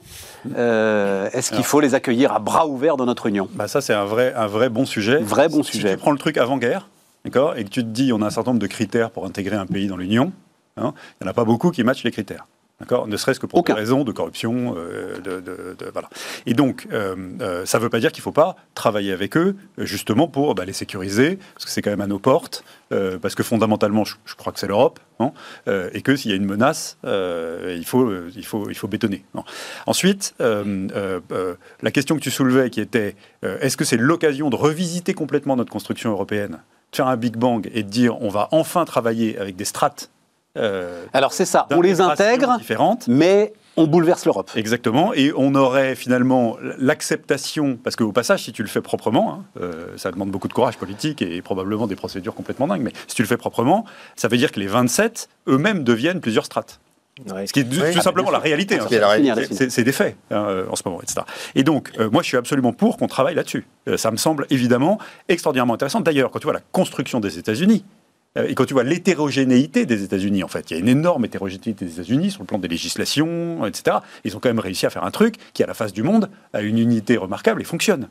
Euh, est-ce qu'il faut les accueillir à bras ouverts dans notre Union? Bah ça, c'est un vrai, un vrai bon sujet. Vrai bon Si sujet. tu prends le truc avant-guerre, d'accord, et que tu te dis, on a un certain nombre de critères pour intégrer un pays dans l'Union, hein, il n'y en a pas beaucoup qui matchent les critères. D'accord? Ne serait-ce que pour Aucun. des raisons de corruption. euh, de, de- de- voilà. Et donc, euh, euh, ça ne veut pas dire qu'il ne faut pas travailler avec eux, justement, pour bah, les sécuriser, parce que c'est quand même à nos portes, parce que fondamentalement, je, je crois que c'est l'Europe, hein, et que s'il y a une menace, il, faut, il, faut, il faut bétonner. non. Ensuite, la question que tu soulevais, qui était est-ce que c'est l'occasion de revisiter complètement notre construction européenne, de faire un Big Bang et de dire on va enfin travailler avec des strates euh, Alors c'est ça, on les intègre, différentes mais on bouleverse l'Europe. Exactement, et on aurait finalement l'acceptation, parce qu'au passage, si tu le fais proprement, hein, euh, ça demande beaucoup de courage politique et probablement des procédures complètement dingues, mais si tu le fais proprement, ça veut dire que les 27 eux-mêmes deviennent plusieurs strates. Ouais. Ce qui est tout Oui. simplement la réalité. hein. Ce qui est la réalité. finir. C'est des faits hein, euh, en ce moment, etc. Et donc, euh, moi, je suis absolument pour qu'on travaille là-dessus. Euh, ça me semble évidemment extraordinairement intéressant. D'ailleurs, quand tu vois la construction des États-Unis, et quand tu vois l'hétérogénéité des États-Unis, en fait, il y a une énorme hétérogénéité des États-Unis sur le plan des législations, etc. Ils ont quand même réussi à faire un truc qui, à la face du monde, a une unité remarquable et fonctionne.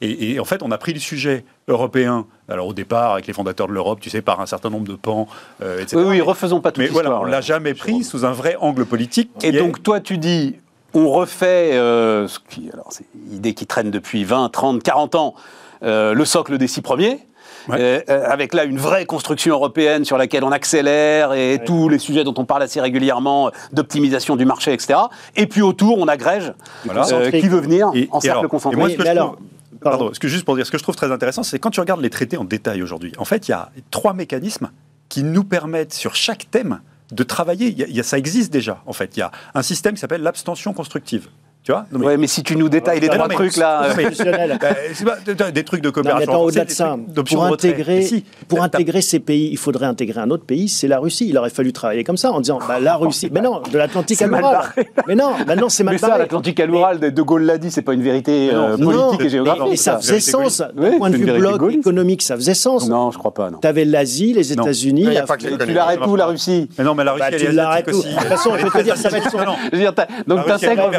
Et, et en fait, on a pris le sujet européen, alors au départ, avec les fondateurs de l'Europe, tu sais, par un certain nombre de pans, euh, etc. Oui, oui, refaisons pas tout Mais voilà, on l'a jamais pris sous un vrai angle politique. Et est- donc, toi, tu dis, on refait, euh, ce qui, alors, c'est une idée qui traîne depuis 20, 30, 40 ans, euh, le socle des six premiers. Ouais. euh, euh, avec là une vraie construction européenne sur laquelle on accélère et tous les sujets dont on parle assez régulièrement, euh, d'optimisation du marché, etc. Et puis autour, on agrège Voilà. euh, qui veut venir Et- en et cercle alors, concentré. et moi, ce que je alors, trouve- pardon. Pardon, ce que juste pour dire, ce que je trouve très intéressant, c'est quand tu regardes les traités en détail aujourd'hui, en fait, il y a trois mécanismes qui nous permettent sur chaque thème de travailler. Il y a- il y a- ça existe déjà, en fait. Il y a un système qui s'appelle l'abstention constructive. Tu vois Non, mais- Ouais, mais si tu nous détailles les Non, trois mais- trucs là. non, mais-. Bah, des trucs de Non, mais coopération. attends, renforcée, au-delà de ça, pour intégrer, Mais si, pour intégrer ces pays, il faudrait intégrer un autre pays, c'est la Russie. Il aurait fallu travailler comme ça, en disant, bah, la Russie, mais non, de l'Atlantique à l'Ural. Mais non, maintenant c'est mal Mais ça, barré. l'Atlantique à l'Oural, de De Gaulle l'a dit, c'est pas une vérité euh, Non, politique Non, et géographique. mais ça ça. faisait sens. Oui, point de vue bloc gaulliste. économique, ça faisait sens. Non, je crois pas. Non. Tu avais l'Asie, les Non. États-Unis, Tu l'arrêtes où la Russie Mais non, mais la Russie, Bah, elle tu est asiatique aussi. De toute façon, je vais te dire, ça va être Non, non. Je veux dire, t'as- donc t'intègres est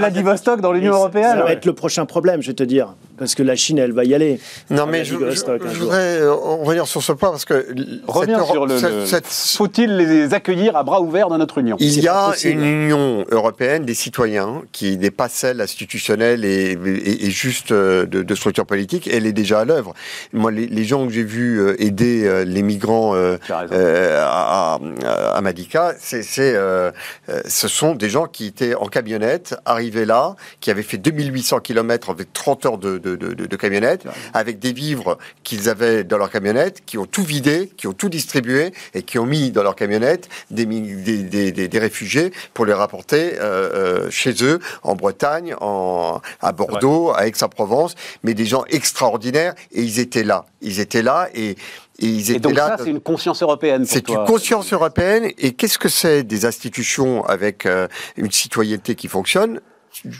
Vladivostok dans l'Union européenne Ça va être le prochain problème, je vais te dire. Parce que la Chine, elle va y aller. Non, mais je, je- je jour. voudrais euh, revenir sur ce point parce que l- Reviens cette sur le. cette- le- cette- Faut-il les accueillir à bras ouverts dans notre Union? Il y a une Union européenne des citoyens qui n'est pas celle institutionnelle et, et- et juste euh, de, de structure politique, elle est déjà à l'œuvre. Moi, les, les gens que j'ai vus euh, aider les migrants euh, euh, à, à- Madika, c'est, euh, ce sont des gens qui étaient en camionnette, arrivés là, qui avaient fait 2800 km avec 30 heures de, de, de, de camionnette, avec des vivres qu'ils avaient dans leur camionnette, qui ont tout vidé, qui ont tout distribué et qui ont mis dans leur camionnette des, des, des, réfugiés pour les rapporter euh, euh, chez eux, en Bretagne, en, à Bordeaux, à Aix-en-Provence, mais des gens extraordinaires et ils étaient là. Ils étaient là et, et ils Et donc là. ça, c'est une conscience européenne C'est une conscience européenne. Et qu'est-ce que c'est des institutions avec euh, une citoyenneté qui fonctionne?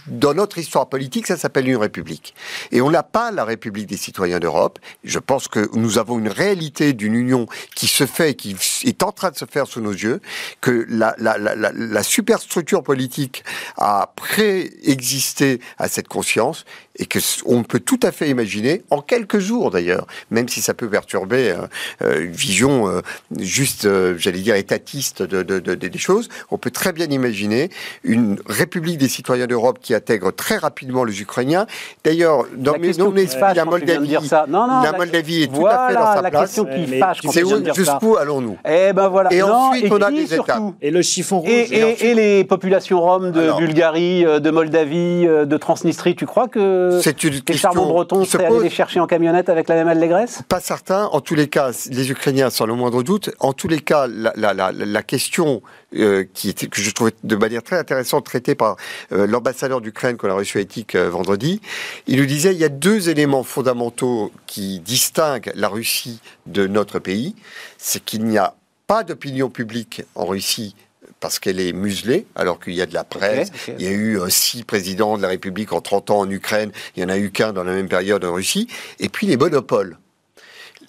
Dans notre histoire politique, ça s'appelle une république. Et on n'a pas la République des citoyens d'Europe. Je pense que nous avons une réalité d'une union qui se fait, qui est en train de se faire sous nos yeux, que la, superstructure politique a préexisté à cette conscience et que on peut tout à fait imaginer, en quelques jours d'ailleurs, même si ça peut perturber euh, euh, une vision euh, juste, euh, j'allais dire, étatiste de, de- de- des choses, on peut très bien imaginer une République des citoyens d'Europe qui intègre très rapidement les Ukrainiens. D'ailleurs, dans La mes qui mes- fâche la Moldavie, dire ça. Non, non, la la- Moldavie est tout voilà, à fait dans sa la place. question qui Mais fâche C'est jusqu'où allons-nous? Eh ben voilà. Et Non, ensuite, et on a des États. Et le chiffon rouge. et, Et et- et les populations roms de Alors. Bulgarie, euh, de Moldavie, euh, de Transnistrie, tu crois que que C'est une les question charbons bretons seraient allés les chercher en camionnette avec la même allégresse Pas certain. En tous les cas, les Ukrainiens, sans le moindre doute. En tous les cas, la, la, la, la question euh, qui était, que je trouvais de manière très intéressante traitée par euh, l'ambassadeur d'Ukraine qu'on a reçu à Éthique euh, vendredi, il nous disait il y a deux éléments fondamentaux qui distinguent la Russie de notre pays. C'est qu'il n'y a pas d'opinion publique en Russie parce qu'elle est muselée, alors qu'il y a de la presse. Il y a eu euh, six présidents de la République en 30 ans en Ukraine. Il n'y en a eu qu'un dans la même période en Russie. Et puis les monopoles.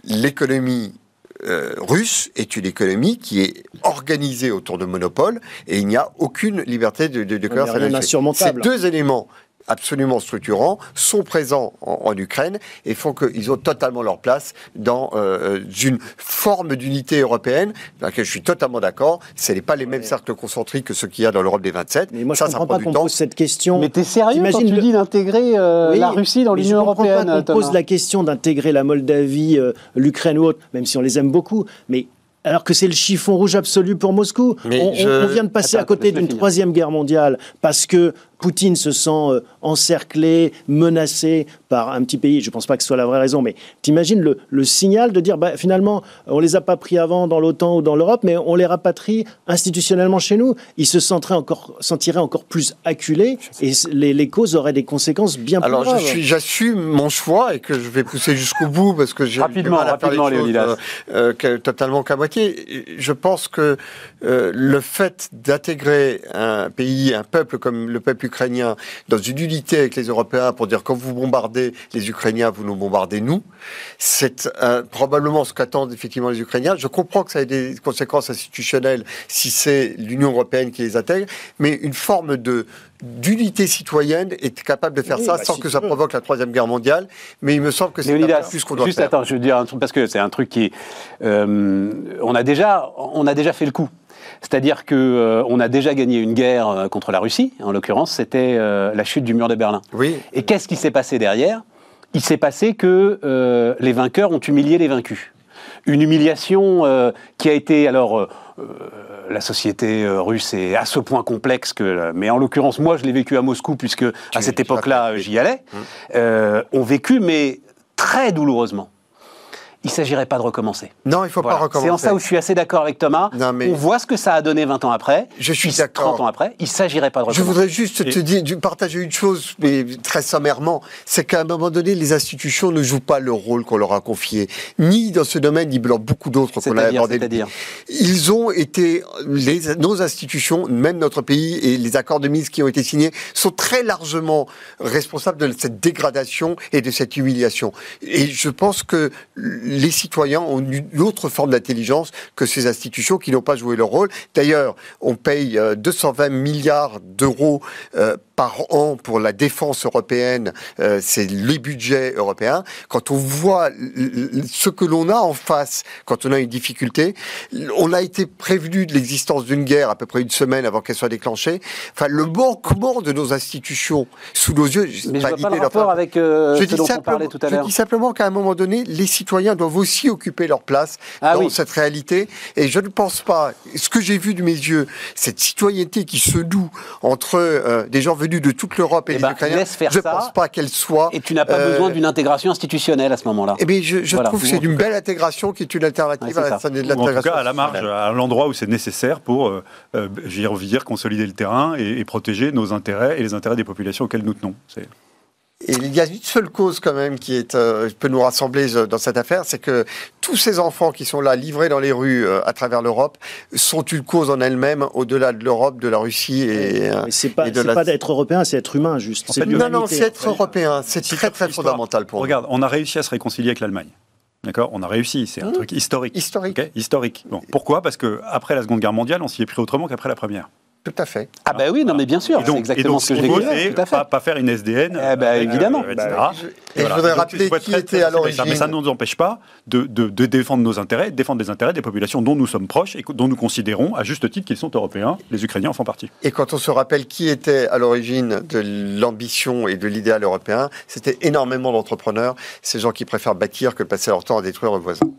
L'économie euh, russe est une économie qui est organisée autour de monopoles et il n'y a aucune liberté de, de, de commerce. mais rien là-dessus. d'insurmontable. Ces deux éléments absolument structurants sont présents en, en Ukraine et font qu'ils ont totalement leur place dans euh, une forme d'unité européenne dans laquelle je suis totalement d'accord. Ce n'est pas les mêmes cercles concentriques que ceux qu'il y a dans l'Europe des 27. Mais moi, je ça, ne ça comprends prend pas du qu'on pose cette question. Mais t'es sérieux quand T'imagines tu le- dis d'intégrer euh, Oui, la Russie dans l'Union je européenne Pas qu'on Thomas pose la question d'intégrer la Moldavie, euh, l'Ukraine ou autre, même si on les aime beaucoup, mais alors que c'est le chiffon rouge absolu pour Moscou. Mais on, je- vient de passer Attends, à côté d'une troisième guerre mondiale parce que Poutine se sent euh, encerclé, menacé par un petit pays. Je ne pense pas que ce soit la vraie raison, mais t'imagines le, le signal de dire bah, finalement, on les a pas pris avant dans l'OTAN ou dans l'Europe, mais on les rapatrie institutionnellement chez nous. Ils se sentiraient encore, sentiraient encore plus acculés et les, les causes auraient des conséquences bien plus Alors, graves. je suis, j'assume mon choix et que je vais pousser jusqu'au bout parce que j'ai Rapidement, mal à faire les rapidement, choses, Léonidas. euh, euh, totalement qu'à moitié. Je pense que euh, le fait d'intégrer un pays, un peuple comme le peuple ukrainien dans une unité avec les Européens pour dire quand vous bombardez les Ukrainiens, vous nous bombardez nous, c'est euh, probablement ce qu'attendent effectivement les Ukrainiens. Je comprends que ça ait des conséquences institutionnelles si c'est l'Union européenne qui les intègre, mais une forme de d'unité citoyenne est capable de faire Oui, ça bah, sans si que ça veux. provoque la troisième guerre mondiale. Mais il me semble que c'est plus qu'on doit juste faire. attends, je veux dire un truc parce que c'est un truc qui, euh, on a déjà, on a déjà fait le coup. C'est-à-dire que euh, on a déjà gagné une guerre euh, contre la Russie. En l'occurrence, c'était euh, la chute du mur de Berlin. Oui. Et qu'est-ce qui s'est passé derrière? Il s'est passé que les vainqueurs ont humilié les vaincus. Une humiliation qui a été alors. la société russe est à ce point complexe que, mais en l'occurrence, moi, je l'ai vécu à Moscou puisque à cette époque-là, j'y allais. Euh, ont vécu, mais très douloureusement. Il ne s'agirait pas de recommencer. Non, il ne faut Voilà. pas recommencer. C'est en ça où je suis assez d'accord avec Thomas. Non, mais- On voit ce que ça a donné 20 ans après. Je suis 10, d'accord. 30 ans après. Il ne s'agirait pas de Je recommencer. voudrais juste te dire, partager une chose, mais très sommairement, c'est qu'à un moment donné, les institutions ne jouent pas le rôle qu'on leur a confié, ni dans ce domaine, ni dans beaucoup d'autres qu'on a abordés. c'est-à-dire Ils ont été, les, nos institutions, même notre pays et les accords de mise qui ont été signés, sont très largement responsables de cette dégradation et de cette humiliation. Et je pense que les citoyens ont une autre forme d'intelligence que ces institutions qui n'ont pas joué leur rôle. D'ailleurs, on paye euh, 220 milliards d'euros euh, par an pour la défense européenne, euh, c'est les budgets européens. Quand on voit ce que l'on a en face, quand on a une difficulté, on a été prévenu de l'existence d'une guerre à peu près une semaine avant qu'elle soit déclenchée. Enfin, le manquement de nos institutions sous nos yeux. Mais je vois pas le rapport avec euh, je ce dis, dont on parlait tout à je l'heure. dis simplement qu'à un moment donné, les citoyens doivent aussi occuper leur place Ah dans oui. cette réalité. Et je ne pense pas, ce que j'ai vu de mes yeux, cette citoyenneté qui se noue entre euh, des gens venus de toute l'Europe et Eh les ben, Ukrainiens, laisse faire je ne pense pas qu'elle soit. Et tu n'as pas euh, besoin d'une intégration institutionnelle à ce moment-là. Eh bien, je, je Voilà. trouve que c'est une belle intégration qui est une alternative Ouais, c'est à la, de Ou en tout l'intégration cas, à la marge, à l'endroit où c'est nécessaire pour, euh, euh, j'ai envie de dire, consolider le terrain et, et protéger nos intérêts et les intérêts des populations auxquelles nous tenons. Et il y a une seule cause quand même qui est, euh, peut nous rassembler euh, dans cette affaire, c'est que tous ces enfants qui sont là, livrés dans les rues euh, à travers l'Europe, sont une cause en elle-même, au-delà de l'Europe, de la Russie et, euh, c'est pas, et de la- pas d'être européen, c'est être humain, juste. En fait, Non, non, c'est être européen. C'est très, très fondamental pour nous. Regarde, on a réussi à se réconcilier avec l'Allemagne. D'accord? On a réussi, c'est un Mmh. truc historique. Historique. Historique. Bon, pourquoi? Parce que après la Seconde Guerre mondiale, on s'y est pris autrement qu'après la première. Tout à fait. Ah ben oui, non mais bien sûr, c'est exactement et ce que je c'est Tout à fait. Pas, pas faire une SDN. Eh ben, avec, évidemment. etc. Bah, je- et je voudrais Donc, rappeler qui très, était à l'origine. Mais ça ne nous empêche pas de, de- de défendre nos intérêts, de défendre les intérêts des populations dont nous sommes proches et dont nous considérons, à juste titre, qu'ils sont européens. Les Ukrainiens en font partie. Et quand on se rappelle qui était à l'origine de l'ambition et de l'idéal européen, c'était énormément d'entrepreneurs, ces gens qui préfèrent bâtir que passer leur temps à détruire leurs voisins.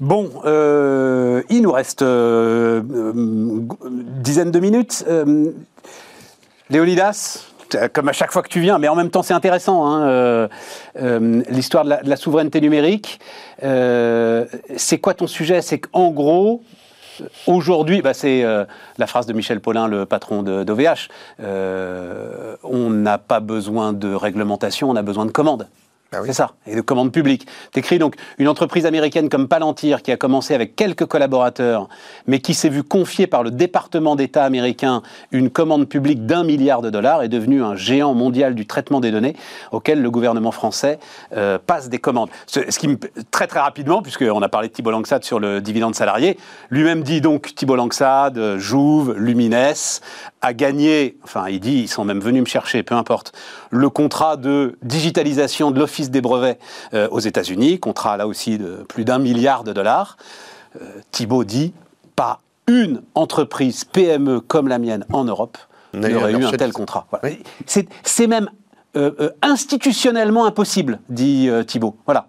Bon, euh, il nous reste euh, euh, une dizaine de minutes. Euh, Léonidas, comme à chaque fois que tu viens, mais en même temps c'est intéressant, hein, euh, euh, l'histoire de, la souveraineté numérique. Euh, c'est quoi ton sujet? C'est qu'en gros, aujourd'hui, bah, c'est la phrase de Michel Paulin, le patron d'OVH, on n'a pas besoin de réglementation, on a besoin de commandes. Ah c'est ça, et de commandes publiques. T'écris donc une entreprise américaine comme Palantir qui a commencé avec quelques collaborateurs, mais qui s'est vu confier par le département d'État américain une commande publique d'un milliard de dollars, est devenue un géant mondial du traitement des données auquel le gouvernement français euh, passe des commandes. Ce, qui me, très très rapidement, puisqu'on a parlé de Thibault Langsade sur le dividende salarié, lui-même dit donc Thibault Langsade, Jouve, Lumines, a gagné, enfin il dit, ils sont même venus me chercher, peu importe, le contrat de digitalisation de l'Office des brevets euh, aux États-Unis, contrat là aussi de plus d'un milliard de dollars. Euh, Thibault dit, pas une entreprise PME comme la mienne en Europe n'aurait eu un tel contrat. C'est même euh, institutionnellement impossible, dit Thibault. Voilà.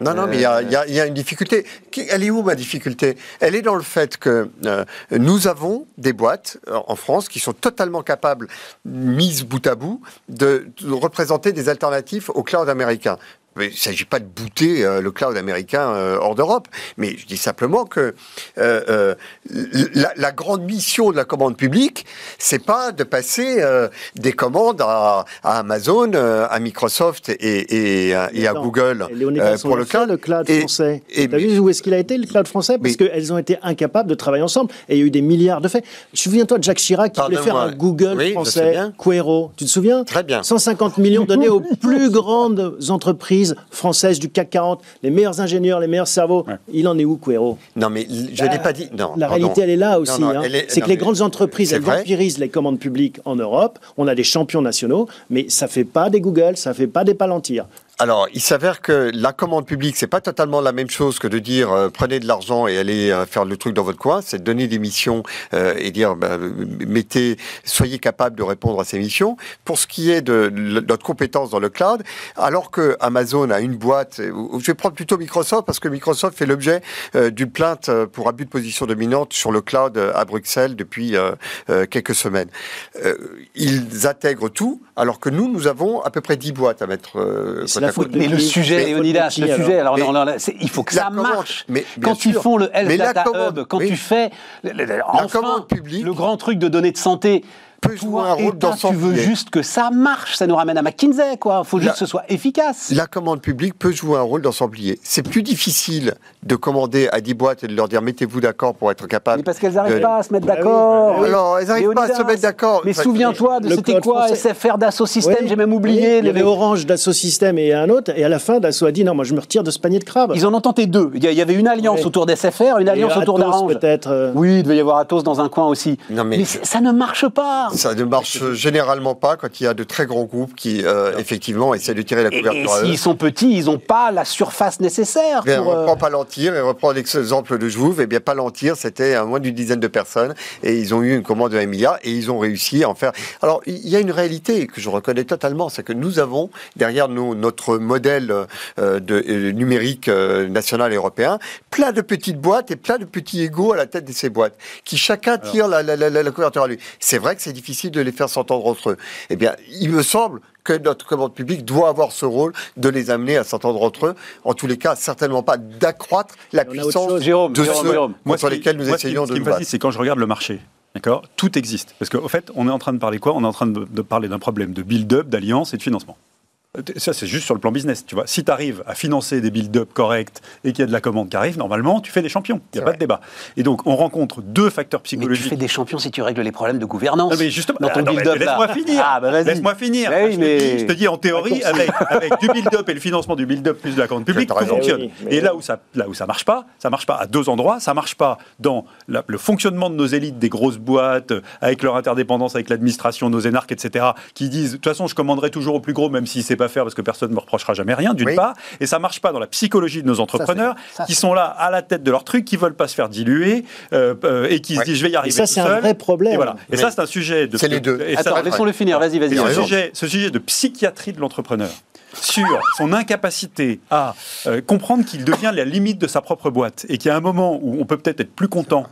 Non, non, mais il y, a, une difficulté. Elle est où ma difficulté? Elle est dans le fait que euh, nous avons des boîtes euh, en France qui sont totalement capables, mises bout à bout, de représenter des alternatives au cloud américain. Il ne s'agit pas de bouter euh, le cloud américain euh, hors d'Europe, mais je dis simplement que euh, la, grande mission de la commande publique, c'est pas de passer des commandes à, Amazon, à Microsoft et, à Google pour le cloud. le cloud français. Vu où est-ce qu'il a été le cloud français? Parce qu'elles ont été incapables de travailler ensemble et il y a eu des milliards de faits. Souviens-toi de Jacques Chirac qui voulait faire un Google français, Quero. Tu te souviens? Très bien. 150 millions donnés aux plus grandes entreprises françaises du CAC 40, les meilleurs ingénieurs, les meilleurs cerveaux. Il en est où, Quero? Non, mais je n'ai pas dit. Non, la réalité, elle est là aussi. Hein. C'est que les grandes entreprises, elles vampirisent les commandes publiques en Europe. On a des champions nationaux, mais ça ne fait pas des Google, ça ne fait pas des Palantir. Alors, il s'avère que la commande publique, c'est pas totalement la même chose que de dire euh, prenez de l'argent et allez euh, faire le truc dans votre coin. C'est donner des missions euh, et dire bah, mettez, soyez capable de répondre à ces missions. Pour ce qui est de, notre compétence dans le cloud, alors que Amazon a une boîte, je vais prendre plutôt Microsoft parce que Microsoft fait l'objet d'une plainte pour abus de position dominante sur le cloud à Bruxelles depuis quelques semaines. ils intègrent tout, alors que nous, nous avons à peu près 10 boîtes à mettre mais le sujet, Léonidas, le sujet, alors, il faut que ça marche. Mais, quand ils font le Health Data Hub, quand tu fais enfin, le grand truc de données de santé, peut jouer un rôle dans son Tu veux juste que ça marche, ça nous ramène à McKinsey, quoi. Il faut juste que ce soit efficace. La commande publique peut jouer un rôle dans son plié. C'est plus difficile de commander à 10 boîtes et de leur dire mettez-vous d'accord pour être capable. Mais parce qu'elles n'arrivent pas à se mettre bah d'accord. Bah Alors, elles n'arrivent pas à se mettre d'accord. Mais souviens-toi de c'était quoi SFR d'Asso System, j'ai même oublié. Il y avait Orange d'Asso System et un autre, et à la fin, Dassault a dit non, moi je me retire de ce panier de crabes. Ils en ont tenté deux. Il y avait une alliance autour d'SFR, une alliance autour d'Orange. peut-être. Euh. Oui, il devait y avoir Atos dans un coin aussi. mais ça ne marche pas. Ça ne marche généralement pas quand il y a de très grands groupes qui, euh, effectivement, essaient de tirer la couverture et, s'ils sont petits, ils n'ont pas la surface nécessaire. Bien, pour, on reprend euh, Palantir et on reprend l'exemple de Jouve. Et eh bien, Palantir, c'était à moins d'une dizaine de personnes et ils ont eu une commande de 1 milliard et ils ont réussi à en faire. Alors, il y a une réalité que je reconnais totalement, c'est que nous avons derrière nous notre modèle euh, de, numérique national et européen, plein de petites boîtes et plein de petits égaux à la tête de ces boîtes qui chacun tire la, la, la, couverture à lui. C'est vrai que c'est difficile de les faire s'entendre entre eux. Eh bien, il me semble que notre commande publique doit avoir ce rôle de les amener à s'entendre entre eux. En tous les cas, certainement pas d'accroître la puissance de Jérôme, ceux sur lesquels nous essayons de nous battre. c'est quand je regarde le marché. D'accord? Tout existe. Parce qu'au fait, on est en train de parler quoi? On est en train de parler d'un problème de build-up, d'alliance et de financement. Ça, c'est juste sur le plan business. Tu vois. Si tu arrives à financer des build-up corrects et qu'il y a de la commande qui arrive, normalement, tu fais des champions. Il n'y a pas de débat. Et donc, on rencontre deux facteurs psychologiques. Mais tu fais des champions si tu règles les problèmes de gouvernance. mais justement, dans ton ah, build-up. Laisse-moi finir. Ah, bah, laisse-moi finir. je, te dis, en théorie, avec, avec, du build-up et le financement du build-up plus de la commande publique, tout fonctionne. Et là où ça là où ça marche pas, ça marche pas à deux endroits. Ça marche pas dans le fonctionnement de nos élites, des grosses boîtes, avec leur interdépendance avec l'administration, nos énarques, etc., qui disent de toute façon, je commanderai toujours au plus gros, même s'il ne sait pas faire parce que personne me reprochera jamais rien, d'une part, et ça marche pas dans la psychologie de nos entrepreneurs qui sont là à la tête de leur truc, qui veulent pas se faire diluer euh, euh, et qui se disent je vais y arriver. Et ça, c'est un vrai problème. Et, voilà. et ça, c'est un sujet de. C'est les deux. Attends, laissons-le finir. Vas-y, vas-y. Ce sujet, ce sujet de psychiatrie de l'entrepreneur sur son incapacité à euh, comprendre qu'il devient la limite de sa propre boîte et qu'il y a un moment où on peut peut-être être plus content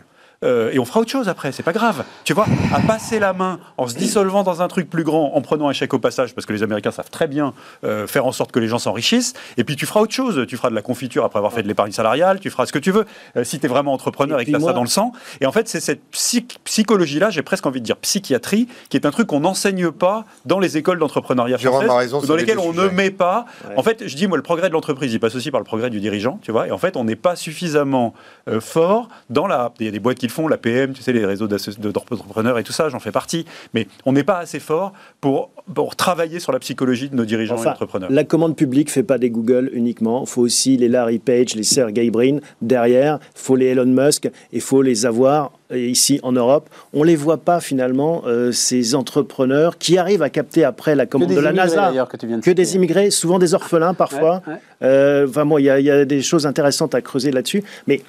euh, et on fera autre chose après, c'est pas grave. Tu vois, à passer la main en se dissolvant dans un truc plus grand, en prenant un chèque au passage, parce que les Américains savent très bien euh, faire en sorte que les gens s'enrichissent, et puis tu feras autre chose. Tu feras de la confiture après avoir fait de l'épargne salariale, tu feras ce que tu veux, euh, si tu es vraiment entrepreneur et, Et que tu as ça dans le sang. Et en fait, c'est cette psy- psychologie-là, j'ai presque envie de dire psychiatrie, qui est un truc qu'on n'enseigne pas dans les écoles d'entrepreneuriat françaises, raison dans les lesquelles on ne met pas. Ouais. En fait, je dis, moi, le progrès de l'entreprise, il passe aussi par le progrès du dirigeant, tu vois. Et en fait, on n'est pas suffisamment euh, fort dans la. Il y a des boîtes qui le font, la PM, tu sais, les réseaux d'entrepreneurs et tout ça, j'en fais partie. Mais on n'est pas assez fort pour, pour travailler sur la psychologie de nos dirigeants et entrepreneurs. la commande publique fait pas des Google uniquement. Il faut aussi les Larry Page, les Sergey Brin derrière. Il faut les Elon Musk et il faut les avoir euh, ici en Europe. On les voit pas finalement euh, ces entrepreneurs qui arrivent à capter après la commande de la NASA. que tu viens de Que des immigrés, souvent des orphelins parfois. Ouais, ouais. Euh, enfin, bon, il y, y a des choses intéressantes à creuser là-dessus, mais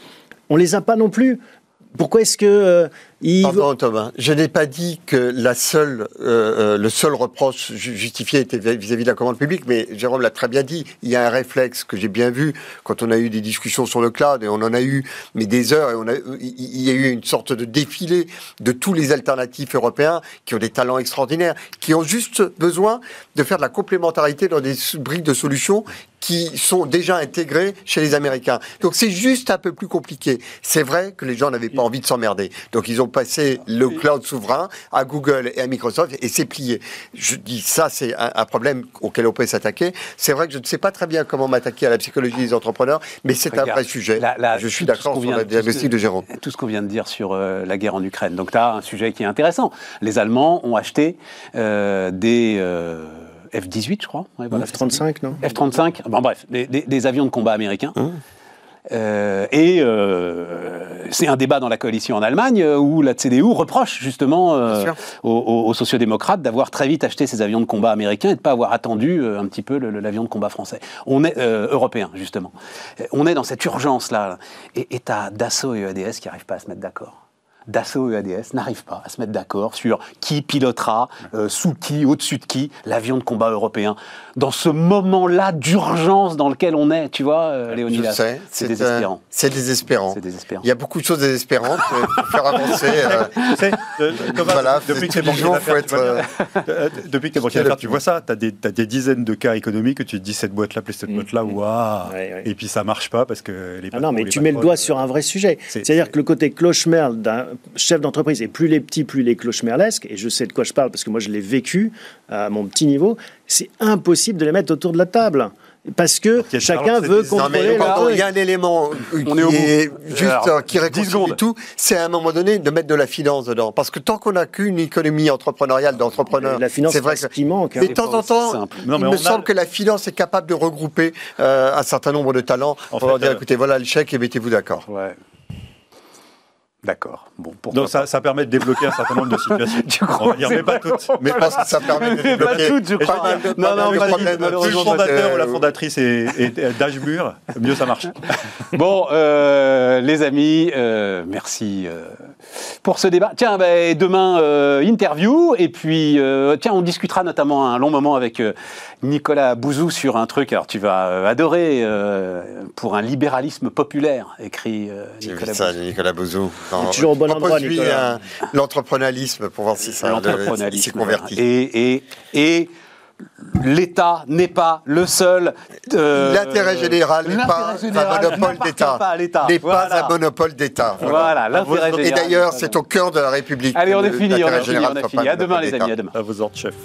on les a pas non plus. Pourquoi est-ce que euh, Pardon Thomas, je n'ai pas dit que la seule, euh, euh, le seul reproche ju- justifié était vis- vis-à-vis de la commande publique, mais Jérôme l'a très bien dit, il y a un réflexe que j'ai bien vu quand on a eu des discussions sur le cloud, et on en a eu mais des heures, et il y a eu une sorte de défilé de tous les alternatifs européens qui ont des talents extraordinaires, qui ont juste besoin de faire de la complémentarité dans des briques de solutions qui sont déjà intégrées chez les Américains. Donc c'est juste un peu plus compliqué. C'est vrai que les gens n'avaient pas envie de s'emmerder. Donc ils ont passé le cloud souverain à Google et à Microsoft et c'est plié. Je dis ça, c'est un, un problème auquel on peut s'attaquer. C'est vrai que je ne sais pas très bien comment m'attaquer à la psychologie des entrepreneurs, mais c'est un vrai sujet. la- la- je suis d'accord sur ce diagnostic de Jérôme. Tout ce qu'on vient de dire sur euh, la guerre en Ukraine. Donc, tu as un sujet qui est intéressant. Les Allemands ont acheté euh, des euh, F-18, je crois. Ouais, voilà, F-35, non F-35, bon, bref, des, des- des avions de combat américains. Euh, et euh, c'est un débat dans la coalition en Allemagne euh, où la CDU reproche justement euh, aux, aux- aux sociodémocrates d'avoir très vite acheté ces avions de combat américains et de ne pas avoir attendu euh, un petit peu l'avion de combat français. On est euh, européen justement. On est dans cette urgence là. Et et t'as Dassault et EADS qui n'arrivent pas à se mettre d'accord. Dassault et EADS n'arrivent pas à se mettre d'accord sur qui pilotera, euh, sous qui, au-dessus de qui, l'avion de combat européen. Dans ce moment-là d'urgence dans lequel on est, tu vois, euh, Je Léonidas. sais, C'est désespérant. C'est désespérant. Il y a beaucoup de choses désespérantes euh, pour faire avancer. euh, Tu euh, Thomas, Voilà, depuis que jours, faut tu vois être. Euh, depuis que t'es banquier d'affaires, tu vois ça, tu as, des dizaines de cas économiques que tu te dis cette boîte-là, plus cette Mm. boîte-là, waouh Ouais, ouais. Et puis ça marche pas parce que les Ah non, mais les tu mets le doigt sur un vrai sujet. c'est- C'est-à-dire c'est- que le côté cloche-merle d'un chef d'entreprise, et plus les petits, plus les cloche-merlesques, et je sais de quoi je parle parce que moi je l'ai vécu à mon petit niveau, c'est impossible de les mettre autour de la table. Parce que chacun veut contrôler il y a un élément euh, On qui est au bout. est juste Alors, euh, qui 10 réconcilie tout, c'est à un moment donné de mettre de la finance dedans. Parce que tant qu'on n'a qu'une économie entrepreneuriale d'entrepreneurs, La finance, c'est vrai c'est que ce qui manque. hein. Mais de temps en temps, simple. Non, mais il me a- semble que la finance est capable de regrouper euh, un certain nombre de talents En pour leur dire euh, écoutez, voilà le chèque et mettez-vous d'accord. Ouais. D'accord. Bon, Donc ça, ça permet de débloquer un certain nombre de situations. Tu crois On va dire, mais pas toutes. Mais parce que ça permet de Mais pas débloquer toutes, je je crois. veux dire, Non, non, problème, Plus le fondateur euh, ou la fondatrice est, est- d'âge mûr, mieux ça marche. Bon, euh, les amis, euh, merci euh, pour ce débat. Tiens, ben, demain, euh, interview. Et puis, euh, tiens, on discutera notamment un long moment avec euh, Nicolas Bouzou sur un truc. Alors, tu vas euh, adorer euh, pour un libéralisme populaire, écrit euh, vu Nicolas ça, Bouzou. Nicolas Bouzou? Il est toujours au bon endroit, Nicolas. un- l'entrepreneurialisme pour voir si ça s'y convertit. Et, et, et l'État n'est pas le seul. euh, L'intérêt général n'est pas l'intérêt général un monopole d'État. pas à l'État. N'est Voilà. pas un monopole d'État. Voilà, l'intérêt Et général. d'ailleurs, c'est au cœur de la République. Allez, on est fini, on a fini, on a pas À demain, les amis, à demain. À vos ordres, chef.